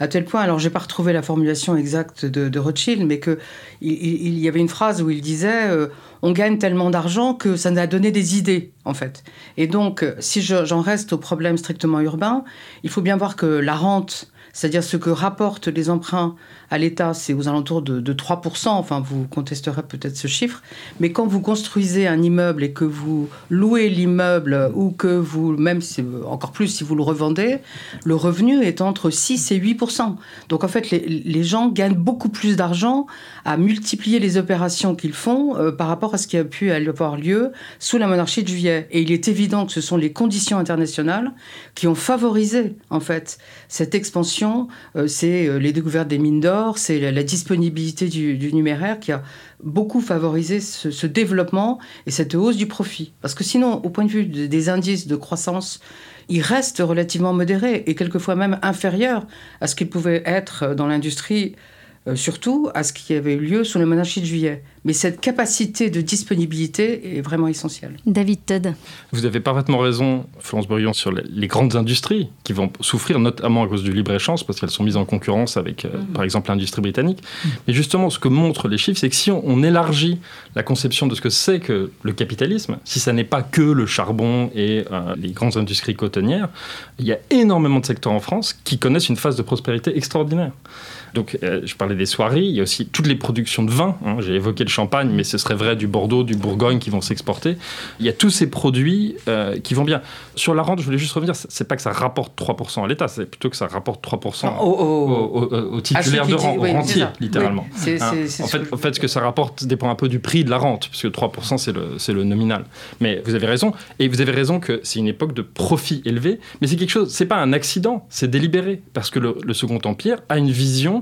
D: à tel point, alors j'ai pas retrouvé la formulation exacte de, Rothschild, mais que il, y avait une phrase où il disait euh, on gagne tellement d'argent que ça nous a donné des idées, en fait. Et donc, si j'en reste au problème strictement urbain, il faut bien voir que la rente c'est-à-dire ce que rapportent les emprunts à l'État, c'est aux alentours de, 3%, enfin vous contesterez peut-être ce chiffre, mais quand vous construisez un immeuble et que vous louez l'immeuble ou que vous, même encore plus si vous le revendez, le revenu est entre 6 et 8%. Donc en fait, les, gens gagnent beaucoup plus d'argent à multiplier les opérations qu'ils font euh, par rapport à ce qui a pu avoir lieu sous la monarchie de juillet. Et il est évident que ce sont les conditions internationales qui ont favorisé en fait cette expansion. Euh, c'est euh, les découvertes des mines d'or, c'est la, disponibilité du, numéraire qui a beaucoup favorisé ce, développement et cette hausse du profit. Parce que sinon, au point de vue des indices de croissance, ils restent relativement modérés et quelquefois même inférieurs à ce qu'ils pouvaient être dans l'industrie euh, surtout à ce qui avait eu lieu sous le monarchie de juillet. Mais cette capacité de disponibilité est vraiment essentielle.
C: David Todd.
F: Vous avez parfaitement raison, Florence Brion, sur les, grandes industries qui vont souffrir notamment à cause du libre-échange parce qu'elles sont mises en concurrence avec, euh, mhm. par exemple, l'industrie britannique. Mhm. Mais justement, ce que montrent les chiffres, c'est que si on, élargit la conception de ce que c'est que le capitalisme, si ça n'est pas que le charbon et euh, les grandes industries cotonnières, il y a énormément de secteurs en France qui connaissent une phase de prospérité extraordinaire. Donc, euh, je parlais des soirées, il y a aussi toutes les productions de vin. Hein. J'ai évoqué le champagne, mais ce serait vrai du Bordeaux, du Bourgogne qui vont s'exporter. Il y a tous ces produits euh, qui vont bien. Sur la rente, je voulais juste revenir, c'est pas que ça rapporte 3% à l'État, c'est plutôt que ça rapporte 3% aux, titulaires de rente, rentiers, littéralement. Hein. en, fait, en fait, ce que ça rapporte dépend un peu du prix de la rente, puisque 3% c'est le, le nominal. Mais vous avez raison, et vous avez raison que c'est une époque de profit élevé, mais c'est quelque chose, c'est pas un accident, c'est délibéré, parce que le Second Empire a une vision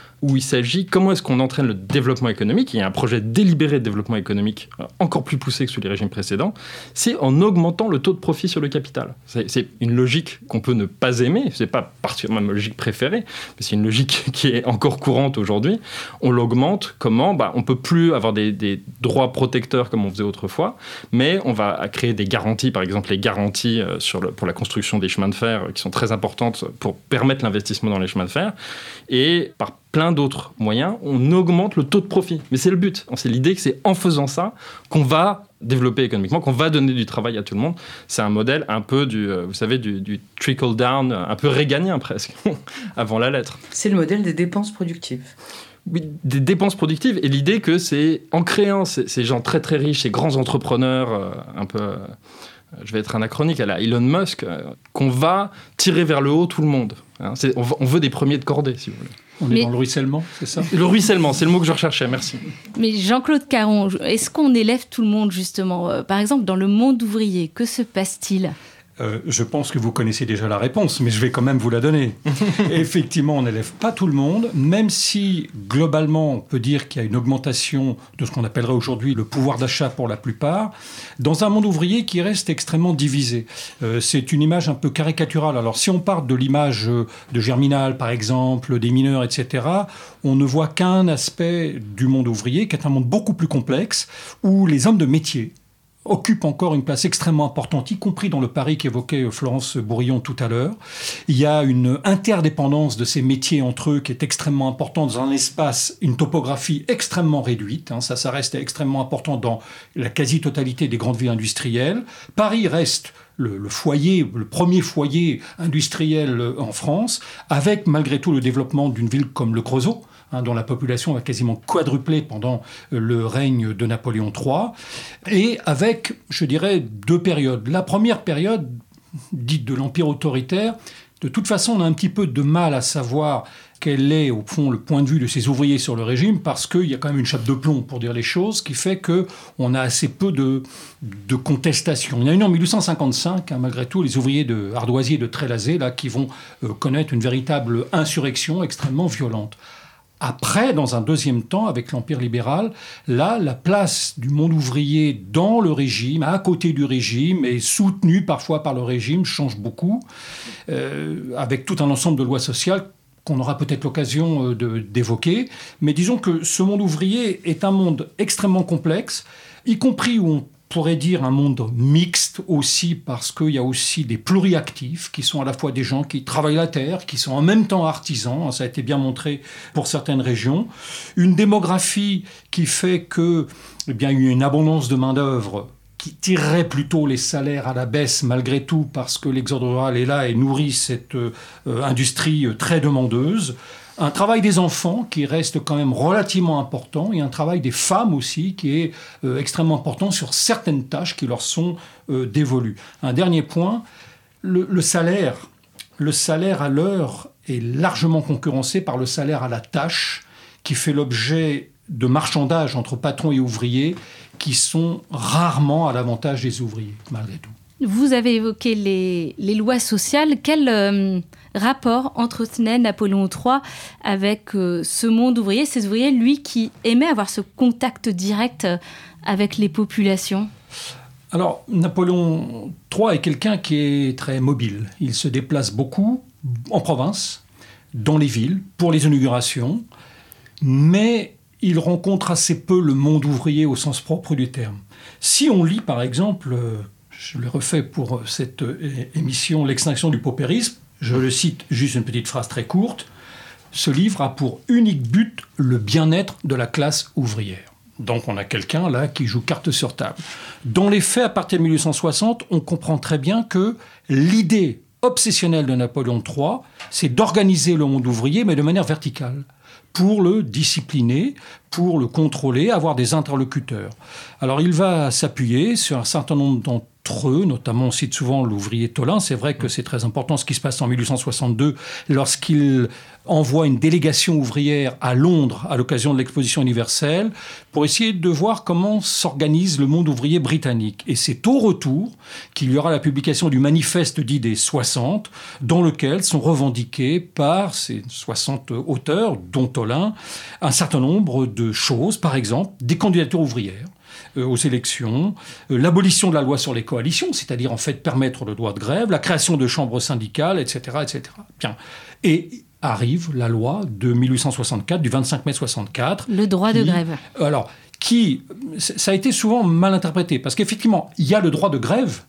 F: où il s'agit comment est-ce qu'on entraîne le développement économique. Il y a un projet délibéré de développement économique euh, encore plus poussé que sous les régimes précédents. C'est en augmentant le taux de profit sur le capital. C'est une logique qu'on peut ne pas aimer. C'est pas particulièrement ma logique préférée, mais c'est une logique qui est encore courante aujourd'hui. On l'augmente. Comment? Bah, On peut plus avoir des, droits protecteurs comme on faisait autrefois, mais on va créer des garanties, par exemple les garanties euh, pour la construction des chemins de fer, euh, qui sont très importantes pour permettre l'investissement dans les chemins de fer. Et par plein d'autres moyens, on augmente le taux de profit. Mais c'est le but. C'est l'idée que c'est en faisant ça qu'on va développer économiquement, qu'on va donner du travail à tout le monde. C'est un modèle un peu du, euh, vous savez, du, trickle down, un peu réganien presque, avant la lettre.
D: C'est le modèle des dépenses productives.
F: Oui, des dépenses productives et l'idée que c'est en créant ces, gens très très riches, ces grands entrepreneurs euh, un peu euh, je vais être anachronique, à la Elon Musk, qu'on va tirer vers le haut tout le monde. Hein. on, veut des premiers de cordée, si vous voulez.
E: On est dans le ruissellement, c'est ça
F: Le ruissellement, c'est le mot que je recherchais, merci.
C: Mais Jean-Claude Caron, est-ce qu'on élève tout le monde justement? Euh, Par exemple, dans le monde ouvrier, que se passe-t-il?
E: Euh, je pense que vous connaissez déjà la réponse, mais je vais quand même vous la donner. Effectivement, on n'élève pas tout le monde, même si globalement on peut dire qu'il y a une augmentation de ce qu'on appellerait aujourd'hui le pouvoir d'achat pour la plupart, dans un monde ouvrier qui reste extrêmement divisé. Euh, c'est une image un peu caricaturale. Alors si on part de l'image de Germinal, par exemple, des mineurs, etc., on ne voit qu'un aspect du monde ouvrier qui est un monde beaucoup plus complexe, où les hommes de métier, occupe encore une place extrêmement importante, y compris dans le Paris qu'évoquait Florence Bourillon tout à l'heure. Il y a une interdépendance de ces métiers entre eux qui est extrêmement importante dans un espace, une topographie extrêmement réduite. Hein. ça, ça reste extrêmement important dans la quasi-totalité des grandes villes industrielles. Paris reste le, le, foyer, le premier foyer industriel en France, avec malgré tout le développement d'une ville comme le Creusot, Hein, dont la population a quasiment quadruplé pendant euh, le règne de Napoléon III, et avec, je dirais, deux périodes. La première période, dite de l'Empire autoritaire, de toute façon, on a un petit peu de mal à savoir quel est, au fond, le point de vue de ces ouvriers sur le régime, parce qu'il y a quand même une chape de plomb, pour dire les choses, qui fait qu'on a assez peu de, de contestation. Il y en a une en 1855, hein, malgré tout, les ouvriers de Ardoisier de Trélazé, là, qui vont euh, connaître une véritable insurrection extrêmement violente. Après, dans un deuxième temps, avec l'Empire libéral, là, la place du monde ouvrier dans le régime, à côté du régime, et soutenu parfois par le régime, change beaucoup, euh, avec tout un ensemble de lois sociales qu'on aura peut-être l'occasion euh, d'évoquer. Mais disons que ce monde ouvrier est un monde extrêmement complexe, y compris où on pourrait dire un monde mixte aussi parce qu'il y a aussi des pluriactifs qui sont à la fois des gens qui travaillent la terre, qui sont en même temps artisans, hein, ça a été bien montré pour certaines régions, une démographie qui fait que eh bien, il y a une abondance de main-d'œuvre qui tirerait plutôt les salaires à la baisse malgré tout parce que l'exode rural est là et nourrit cette euh, industrie très demandeuse un travail des enfants qui reste quand même relativement important et un travail des femmes aussi qui est euh, extrêmement important sur certaines tâches qui leur sont euh, dévolues. Un dernier point, le, salaire. Le salaire à l'heure est largement concurrencé par le salaire à la tâche qui fait l'objet de marchandages entre patrons et ouvriers qui sont rarement à l'avantage des ouvriers, malgré tout.
C: Vous avez évoqué les, lois sociales. Quel euh, rapport entretenait Napoléon III avec euh, ce monde ouvrier, ces ouvriers, lui qui aimait avoir ce contact direct euh, avec les populations?
E: Alors, Napoléon III est quelqu'un qui est très mobile. Il se déplace beaucoup en province, dans les villes, pour les inaugurations, mais il rencontre assez peu le monde ouvrier au sens propre du terme. Si on lit, par exemple, je le refais pour euh, cette euh, émission L'extinction du paupérisme. Je le cite juste une petite phrase très courte. Ce livre a pour unique but le bien-être de la classe ouvrière. Donc on a quelqu'un là qui joue carte sur table. Dans les faits, à partir de 1860, on comprend très bien que l'idée obsessionnelle de Napoléon III, c'est d'organiser le monde ouvrier, mais de manière verticale pour le discipliner, pour le contrôler, avoir des interlocuteurs. Alors il va s'appuyer sur un certain nombre notamment on cite souvent l'ouvrier Tolin. C'est vrai que c'est très important ce qui se passe en 1862 lorsqu'il envoie une délégation ouvrière à Londres à l'occasion de l'exposition universelle pour essayer de voir comment s'organise le monde ouvrier britannique. Et c'est au retour qu'il y aura la publication du manifeste dit des 60, dans lequel sont revendiqués par ces 60 auteurs, dont Tolin, un certain nombre de choses, par exemple des candidatures ouvrières aux élections, euh, l'abolition de la loi sur les coalitions, c'est-à-dire en fait permettre le droit de grève, la création de chambres syndicales, etc., etc. Bien. Et arrive la loi de 1864, du 25 mai 64.
C: Le droit de grève.
E: Alors, qui, ça a été souvent mal interprété, parce qu'effectivement, il y a le droit de grève.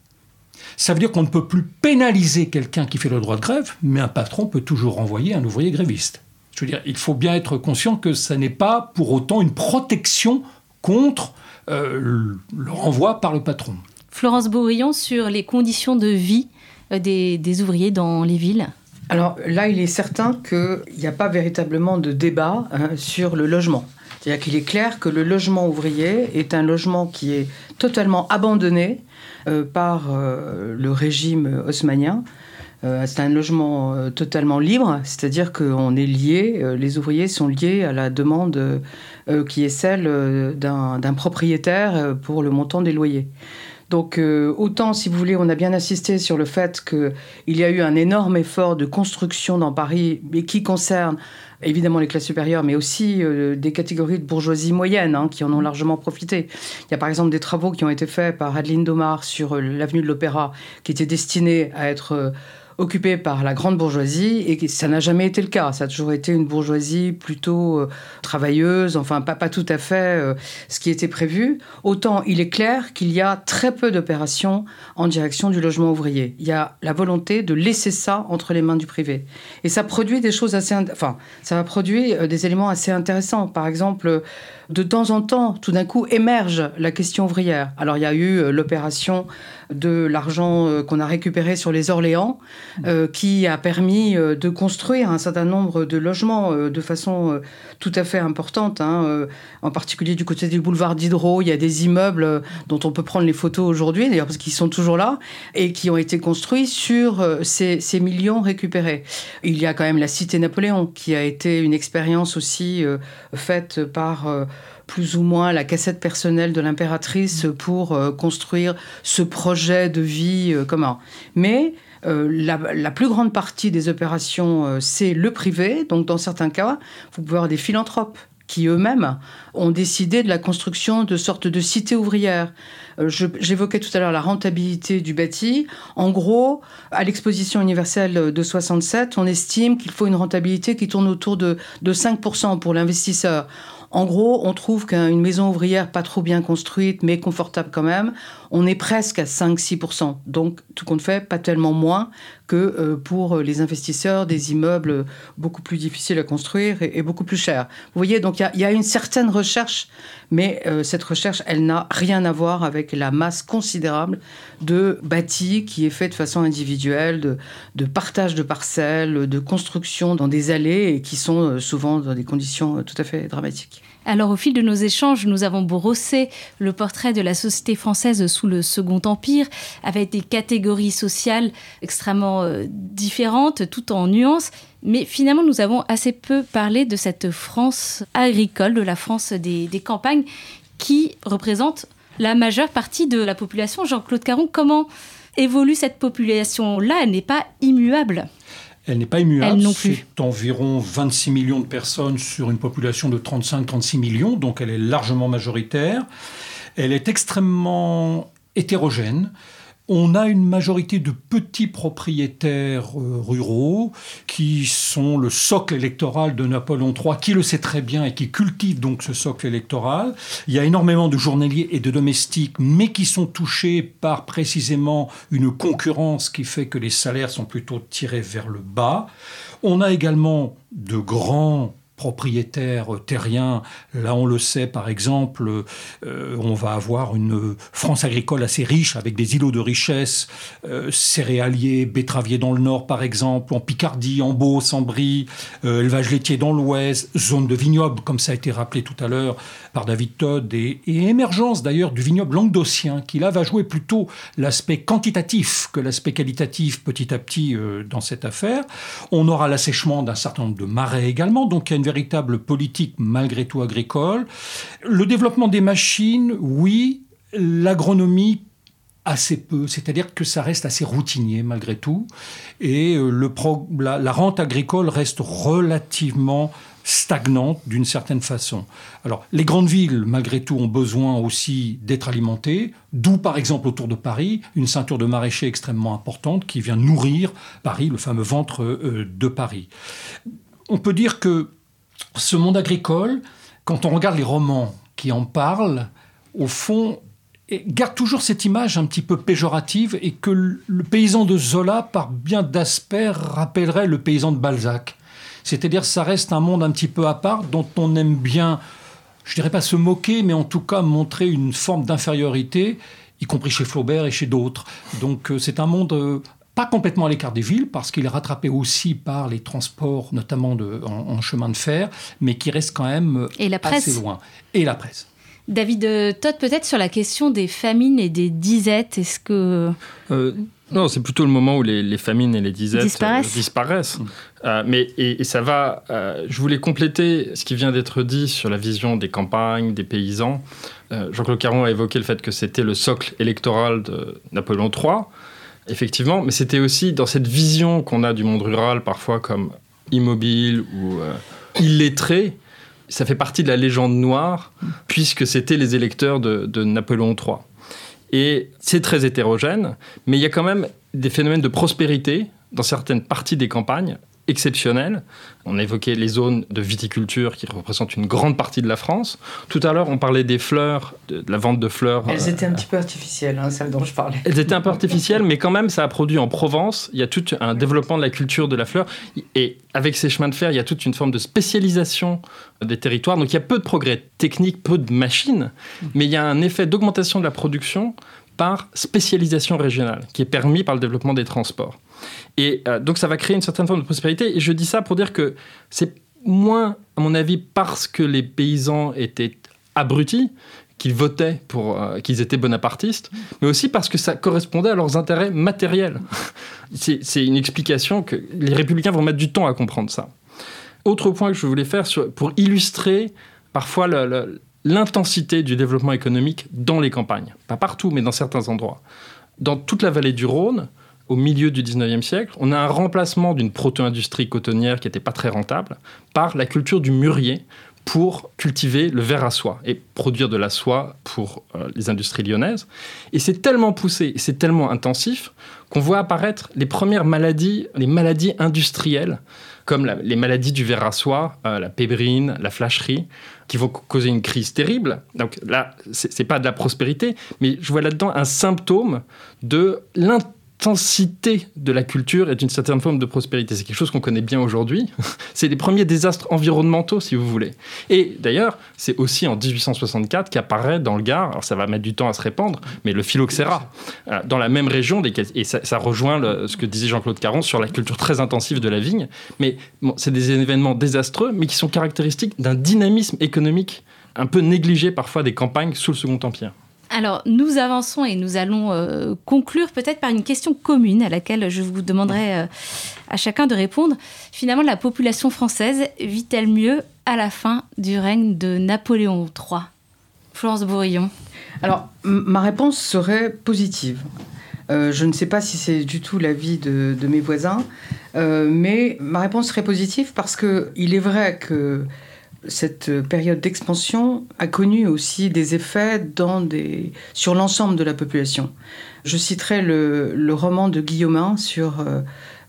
E: Ça veut dire qu'on ne peut plus pénaliser quelqu'un qui fait le droit de grève, mais un patron peut toujours renvoyer un ouvrier gréviste. Je veux dire, il faut bien être conscient que ça n'est pas pour autant une protection contre euh, le renvoi par le patron.
C: Florence Bourillon sur les conditions de vie euh, des, ouvriers dans les villes
D: Alors là, il est certain qu'il n'y a pas véritablement de débat hein, sur le logement. C'est-à-dire qu'il est clair que le logement ouvrier est un logement qui est totalement abandonné euh, par le régime haussmanien. C'est un logement totalement libre, c'est-à-dire qu'on est lié, les ouvriers sont liés à la demande euh, qui est celle euh, d'un propriétaire euh, pour le montant des loyers. Donc autant, si vous voulez, on a bien insisté sur le fait qu'il y a eu un énorme effort de construction dans Paris, mais qui concerne évidemment les classes supérieures, mais aussi des catégories de bourgeoisie moyenne hein, qui en ont largement profité. Il y a par exemple des travaux qui ont été faits par Adeline Domar sur l'avenue de l'Opéra, qui étaient destinés à être occupée par la grande bourgeoisie et ça n'a jamais été le cas. Ça a toujours été une bourgeoisie plutôt euh, travailleuse, enfin pas, pas tout à fait euh, ce qui était prévu. Autant il est clair qu'il y a très peu d'opérations en direction du logement ouvrier. Il y a la volonté de laisser ça entre les mains du privé. Et ça produit des choses assez... Enfin, ça va produire euh, des éléments assez intéressants. Par exemple, de temps en temps, tout d'un coup, émerge la question ouvrière. Alors il y a eu l'opération de l'argent euh, qu'on a récupéré sur les Orléans, euh, qui a permis euh, de construire un certain nombre de logements de façon tout à fait importante. Hein, en particulier du côté du boulevard Diderot, il y a des immeubles dont on peut prendre les photos aujourd'hui, d'ailleurs parce qu'ils sont toujours là, et qui ont été construits sur ces, ces, millions récupérés. Il y a quand même la cité Napoléon, qui a été une expérience aussi faite par plus ou moins la cassette personnelle de l'impératrice pour euh, construire ce projet de vie euh, commun. Mais euh, la, plus grande partie des opérations, c'est le privé. Donc, dans certains cas, vous pouvez avoir des philanthropes qui eux-mêmes ont décidé de la construction de sortes de cités ouvrières. J'évoquais tout à l'heure la rentabilité du bâti. En gros, à l'exposition universelle de 67, on estime qu'il faut une rentabilité qui tourne autour de, de 5% pour l'investisseur. En gros, on trouve qu'une maison ouvrière pas trop bien construite, mais confortable quand même, on est presque à 5-6%. Donc, tout compte fait, pas tellement moins que euh, pour les investisseurs des immeubles beaucoup plus difficiles à construire et, beaucoup plus chers. Vous voyez, donc il y, a une certaine recherche, mais euh, cette recherche, elle n'a rien à voir avec la masse considérable de bâtis qui est fait de façon individuelle, de, partage de parcelles, de construction dans des allées et qui sont euh, souvent dans des conditions tout à fait dramatiques.
C: Alors au fil de nos échanges, nous avons brossé le portrait de la société française sous le Second Empire, avec des catégories sociales extrêmement euh, différentes, tout en nuances. Mais finalement, nous avons assez peu parlé de cette France agricole, de la France des, des campagnes, qui représente la majeure partie de la population. Jean-Claude Caron, comment évolue cette population-là? Elle n'est pas immuable.
E: Elle n'est pas immuable. C'est environ 26 millions de personnes sur une population de 35-36 millions, donc elle est largement majoritaire. Elle est extrêmement hétérogène. On a une majorité de petits propriétaires euh, ruraux qui sont le socle électoral de Napoléon III, qui le sait très bien et qui cultive donc ce socle électoral. Il y a énormément de journaliers et de domestiques, mais qui sont touchés par précisément une concurrence qui fait que les salaires sont plutôt tirés vers le bas. On a également de grands propriétaires terriens. Là, on le sait, par exemple, euh, on va avoir une France agricole assez riche, avec des îlots de richesse, euh, céréaliers, betteraviers dans le nord, par exemple, en Picardie, en Beauce, en Brie, euh, élevage laitier dans l'ouest, zone de vignoble, comme ça a été rappelé tout à l'heure par David Todd, et, et émergence d'ailleurs du vignoble languedocien, qui là va jouer plutôt l'aspect quantitatif que l'aspect qualitatif petit à petit dans cette affaire. On aura l'assèchement d'un certain nombre de marais également, donc il y a une véritable politique malgré tout agricole. Le développement des machines, oui. L'agronomie, assez peu, c'est-à-dire que ça reste assez routinier malgré tout, et euh, la, rente agricole reste relativement stagnante d'une certaine façon. Alors, les grandes villes, malgré tout, ont besoin aussi d'être alimentées, d'où, par exemple, autour de Paris, une ceinture de maraîchers extrêmement importante qui vient nourrir Paris, le fameux ventre euh, de Paris. On peut dire que ce monde agricole, quand on regarde les romans qui en parlent, au fond, garde toujours cette image un petit peu péjorative et que le paysan de Zola, par bien d'aspects, rappellerait le paysan de Balzac. C'est-à-dire ça reste un monde un petit peu à part dont on aime bien, je dirais pas se moquer, mais en tout cas montrer une forme d'infériorité, y compris chez Flaubert et chez d'autres. Donc euh, c'est un monde euh, pas complètement à l'écart des villes, parce qu'il est rattrapé aussi par les transports, notamment de, en, chemin de fer, mais qui reste quand même
C: et la presse.
E: assez loin. Et la presse.
C: David euh, Todd, peut-être sur la question des famines et des disettes, est-ce que...
F: Euh, non, c'est plutôt le moment où les, famines et les disettes
C: disparaissent.
F: Euh, disparaissent. Mm. mais et, ça va. je voulais compléter ce qui vient d'être dit sur la vision des campagnes, des paysans. Jean-Claude Caron a évoqué le fait que c'était le socle électoral de Napoléon III. Effectivement, mais c'était aussi dans cette vision qu'on a du monde rural, parfois comme immobile ou illettré, ça fait partie de la légende noire, puisque c'était les électeurs de, de Napoléon III. Et c'est très hétérogène, mais il y a quand même des phénomènes de prospérité dans certaines parties des campagnes exceptionnelles. On a évoqué les zones de viticulture qui représentent une grande partie de la France. Tout à l'heure, on parlait des fleurs, de, la vente de fleurs.
D: Elles étaient un petit peu artificielles, hein, celles dont je parlais.
F: Elles étaient un peu artificielles, mais quand même, ça a produit en Provence. Il y a tout un développement de la culture de la fleur. Et avec ces chemins de fer, il y a toute une forme de spécialisation des territoires. Donc il y a peu de progrès techniques, peu de machines, mais il y a un effet d'augmentation de la production par spécialisation régionale, qui est permis par le développement des transports. Et euh, donc ça va créer une certaine forme de prospérité. Et je dis ça pour dire que c'est moins, à mon avis, parce que les paysans étaient abrutis qu'ils votaient pour euh, qu'ils étaient bonapartistes, mais aussi parce que ça correspondait à leurs intérêts matériels. c'est une explication que les républicains vont mettre du temps à comprendre ça. Autre point que je voulais faire pour illustrer parfois l'intensité du développement économique dans les campagnes. Pas partout, mais dans certains endroits. Dans toute la vallée du Rhône, au milieu du 19e siècle, on a un remplacement d'une proto-industrie cotonnière qui n'était pas très rentable par la culture du mûrier pour cultiver le verre à soie et produire de la soie pour euh, les industries lyonnaises. Et c'est tellement poussé, c'est tellement intensif qu'on voit apparaître les premières maladies, les maladies industrielles, comme les maladies du verre à soie, euh, la pébrine, la flacherie, qui vont causer une crise terrible. Donc là, c'est pas de la prospérité, mais je vois là-dedans un symptôme de l'intensité intensité de la culture et d'une certaine forme de prospérité. C'est quelque chose qu'on connaît bien aujourd'hui. c'est les premiers désastres environnementaux, si vous voulez. Et d'ailleurs, c'est aussi en 1864 qu'apparaît dans le Gard, alors ça va mettre du temps à se répandre, mais le phylloxéra, euh, dans la même région, et ça, rejoint ce que disait Jean-Claude Caron sur la culture très intensive de la vigne. Mais c'est des événements désastreux, mais qui sont caractéristiques d'un dynamisme économique un peu négligé parfois des campagnes sous le Second Empire.
C: Alors, nous avançons et nous allons euh, conclure peut-être par une question commune à laquelle je vous demanderai euh, à chacun de répondre. Finalement, la population française vit-elle mieux à la fin du règne de Napoléon III Florence Bourillon.
D: Alors, ma réponse serait positive. Euh, je ne sais pas si c'est du tout l'avis de, de, mes voisins, mais ma réponse serait positive parce qu'il est vrai que cette période d'expansion a connu aussi des effets sur l'ensemble de la population. Je citerai le, roman de Guillaumin sur euh,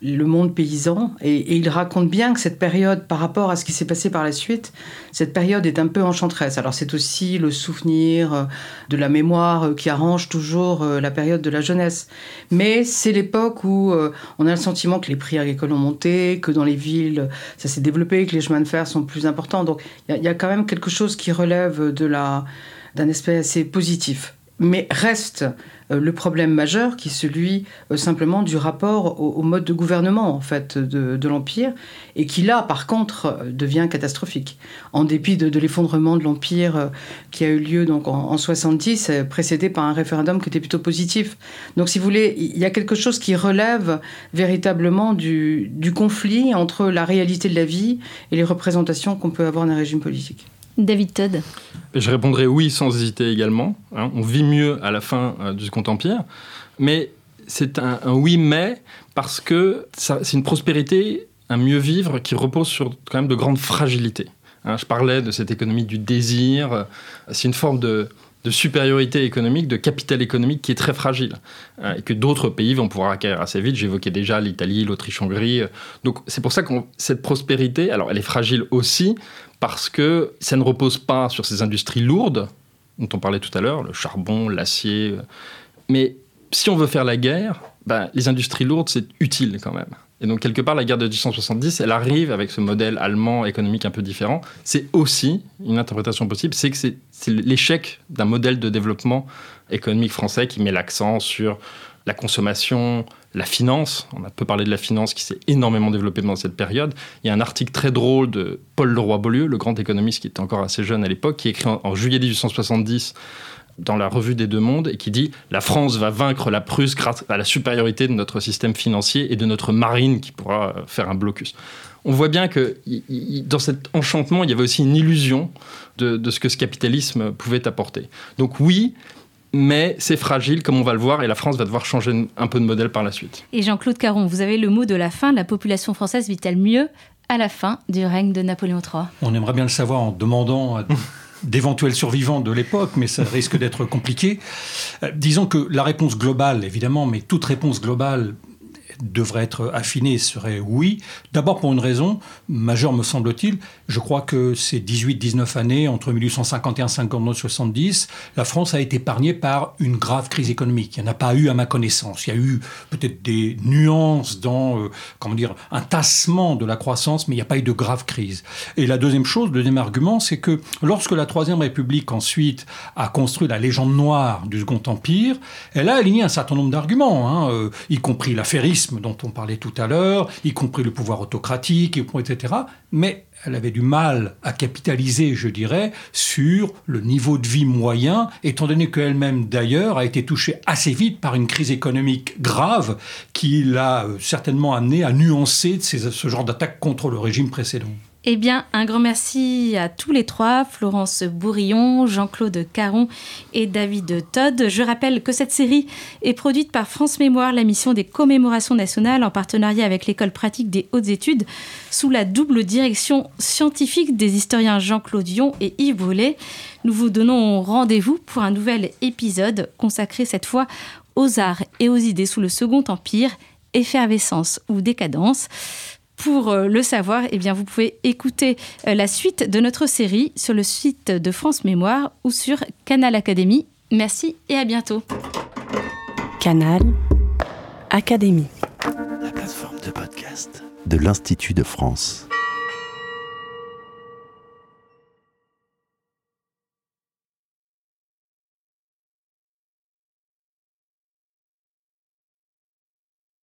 D: le monde paysan. Et, il raconte bien que cette période, par rapport à ce qui s'est passé par la suite, cette période est un peu enchanteresse. Alors c'est aussi le souvenir euh, de la mémoire euh, qui arrange toujours euh, la période de la jeunesse. Mais c'est l'époque où on a le sentiment que les prix agricoles ont monté, que dans les villes ça s'est développé, que les chemins de fer sont plus importants. Donc il y, a quand même quelque chose qui relève de la d'un aspect assez positif. Mais reste euh, le problème majeur qui est celui euh, simplement du rapport au, mode de gouvernement en fait de, l'empire et qui là par contre euh, devient catastrophique. En dépit de, l'effondrement de l'empire qui a eu lieu donc en, 70 précédé par un référendum qui était plutôt positif. Donc si vous voulez il y a quelque chose qui relève véritablement du conflit entre la réalité de la vie et les représentations qu'on peut avoir d'un régime politique
C: David Todd.
F: Je répondrai oui sans hésiter également. Hein. on vit mieux à la fin euh, du Second Empire. Mais c'est un, oui mais parce que c'est une prospérité, un mieux vivre qui repose sur quand même de grandes fragilités. Hein. je parlais de cette économie du désir. C'est une forme de, supériorité économique, de capital économique qui est très fragile hein, et que d'autres pays vont pouvoir acquérir assez vite. J'évoquais déjà l'Italie, l'Autriche-Hongrie. Donc c'est pour ça que cette prospérité, alors elle est fragile aussi parce que ça ne repose pas sur ces industries lourdes dont on parlait tout à l'heure, le charbon, l'acier. Mais si on veut faire la guerre, ben, les industries lourdes, c'est utile quand même. Et donc, quelque part, la guerre de 1870, elle arrive avec ce modèle allemand économique un peu différent. C'est aussi une interprétation possible, c'est que c'est l'échec d'un modèle de développement économique français qui met l'accent sur la consommation, la finance. On a peu parlé de la finance qui s'est énormément développée dans cette période. Il y a un article très drôle de Paul Leroy-Beaulieu, le grand économiste qui était encore assez jeune à l'époque, qui écrit en, juillet 1870 dans la revue des Deux Mondes et qui dit La France va vaincre la Prusse grâce à la supériorité de notre système financier et de notre marine qui pourra faire un blocus. On voit bien que dans cet enchantement, il y avait aussi une illusion de, de ce que ce capitalisme pouvait apporter. Donc oui, mais c'est fragile, comme on va le voir, et la France va devoir changer un peu de modèle par la suite.
C: Et Jean-Claude Caron, vous avez le mot de la fin. La population française vit-elle mieux à la fin du règne de Napoléon III
E: On aimerait bien le savoir en demandant à d'éventuels survivants de l'époque, mais ça risque d'être compliqué. Euh, disons que la réponse globale, évidemment, mais toute réponse globale devrait être affiné serait oui. D'abord pour une raison majeure, me semble-t-il. Je crois que ces 18-19 années, entre 1851 59 70, la France a été épargnée par une grave crise économique. Il n'y en a pas eu à ma connaissance. Il y a eu peut-être des nuances dans, euh, comment dire, un tassement de la croissance, mais il n'y a pas eu de grave crise. Et la deuxième chose, le deuxième argument, c'est que lorsque la Troisième République ensuite a construit la légende noire du Second Empire, elle a aligné un certain nombre d'arguments, hein, euh, y compris l'affairisme dont on parlait tout à l'heure, y compris le pouvoir autocratique, etc. Mais elle avait du mal à capitaliser, je dirais, sur le niveau de vie moyen, étant donné qu'elle-même, d'ailleurs, a été touchée assez vite par une crise économique grave qui l'a euh, certainement amené à nuancer ce genre d'attaque contre le régime précédent.
C: Eh bien, un grand merci à tous les trois, Florence Bourillon, Jean-Claude Caron et David Todd. Je rappelle que cette série est produite par France Mémoire, la mission des commémorations nationales, en partenariat avec l'École pratique des hautes études, sous la double direction scientifique des historiens Jean-Claude Dion et Yves Brûlé. Nous vous donnons rendez-vous pour un nouvel épisode consacré cette fois aux arts et aux idées sous le Second Empire, effervescence ou décadence. Pour euh, le savoir, eh bien, vous pouvez écouter euh, la suite de notre série sur le site de France Mémoire ou sur Canal Académie. Merci et à bientôt.
A: Canal Académie.
G: La plateforme de podcast de l'Institut de France.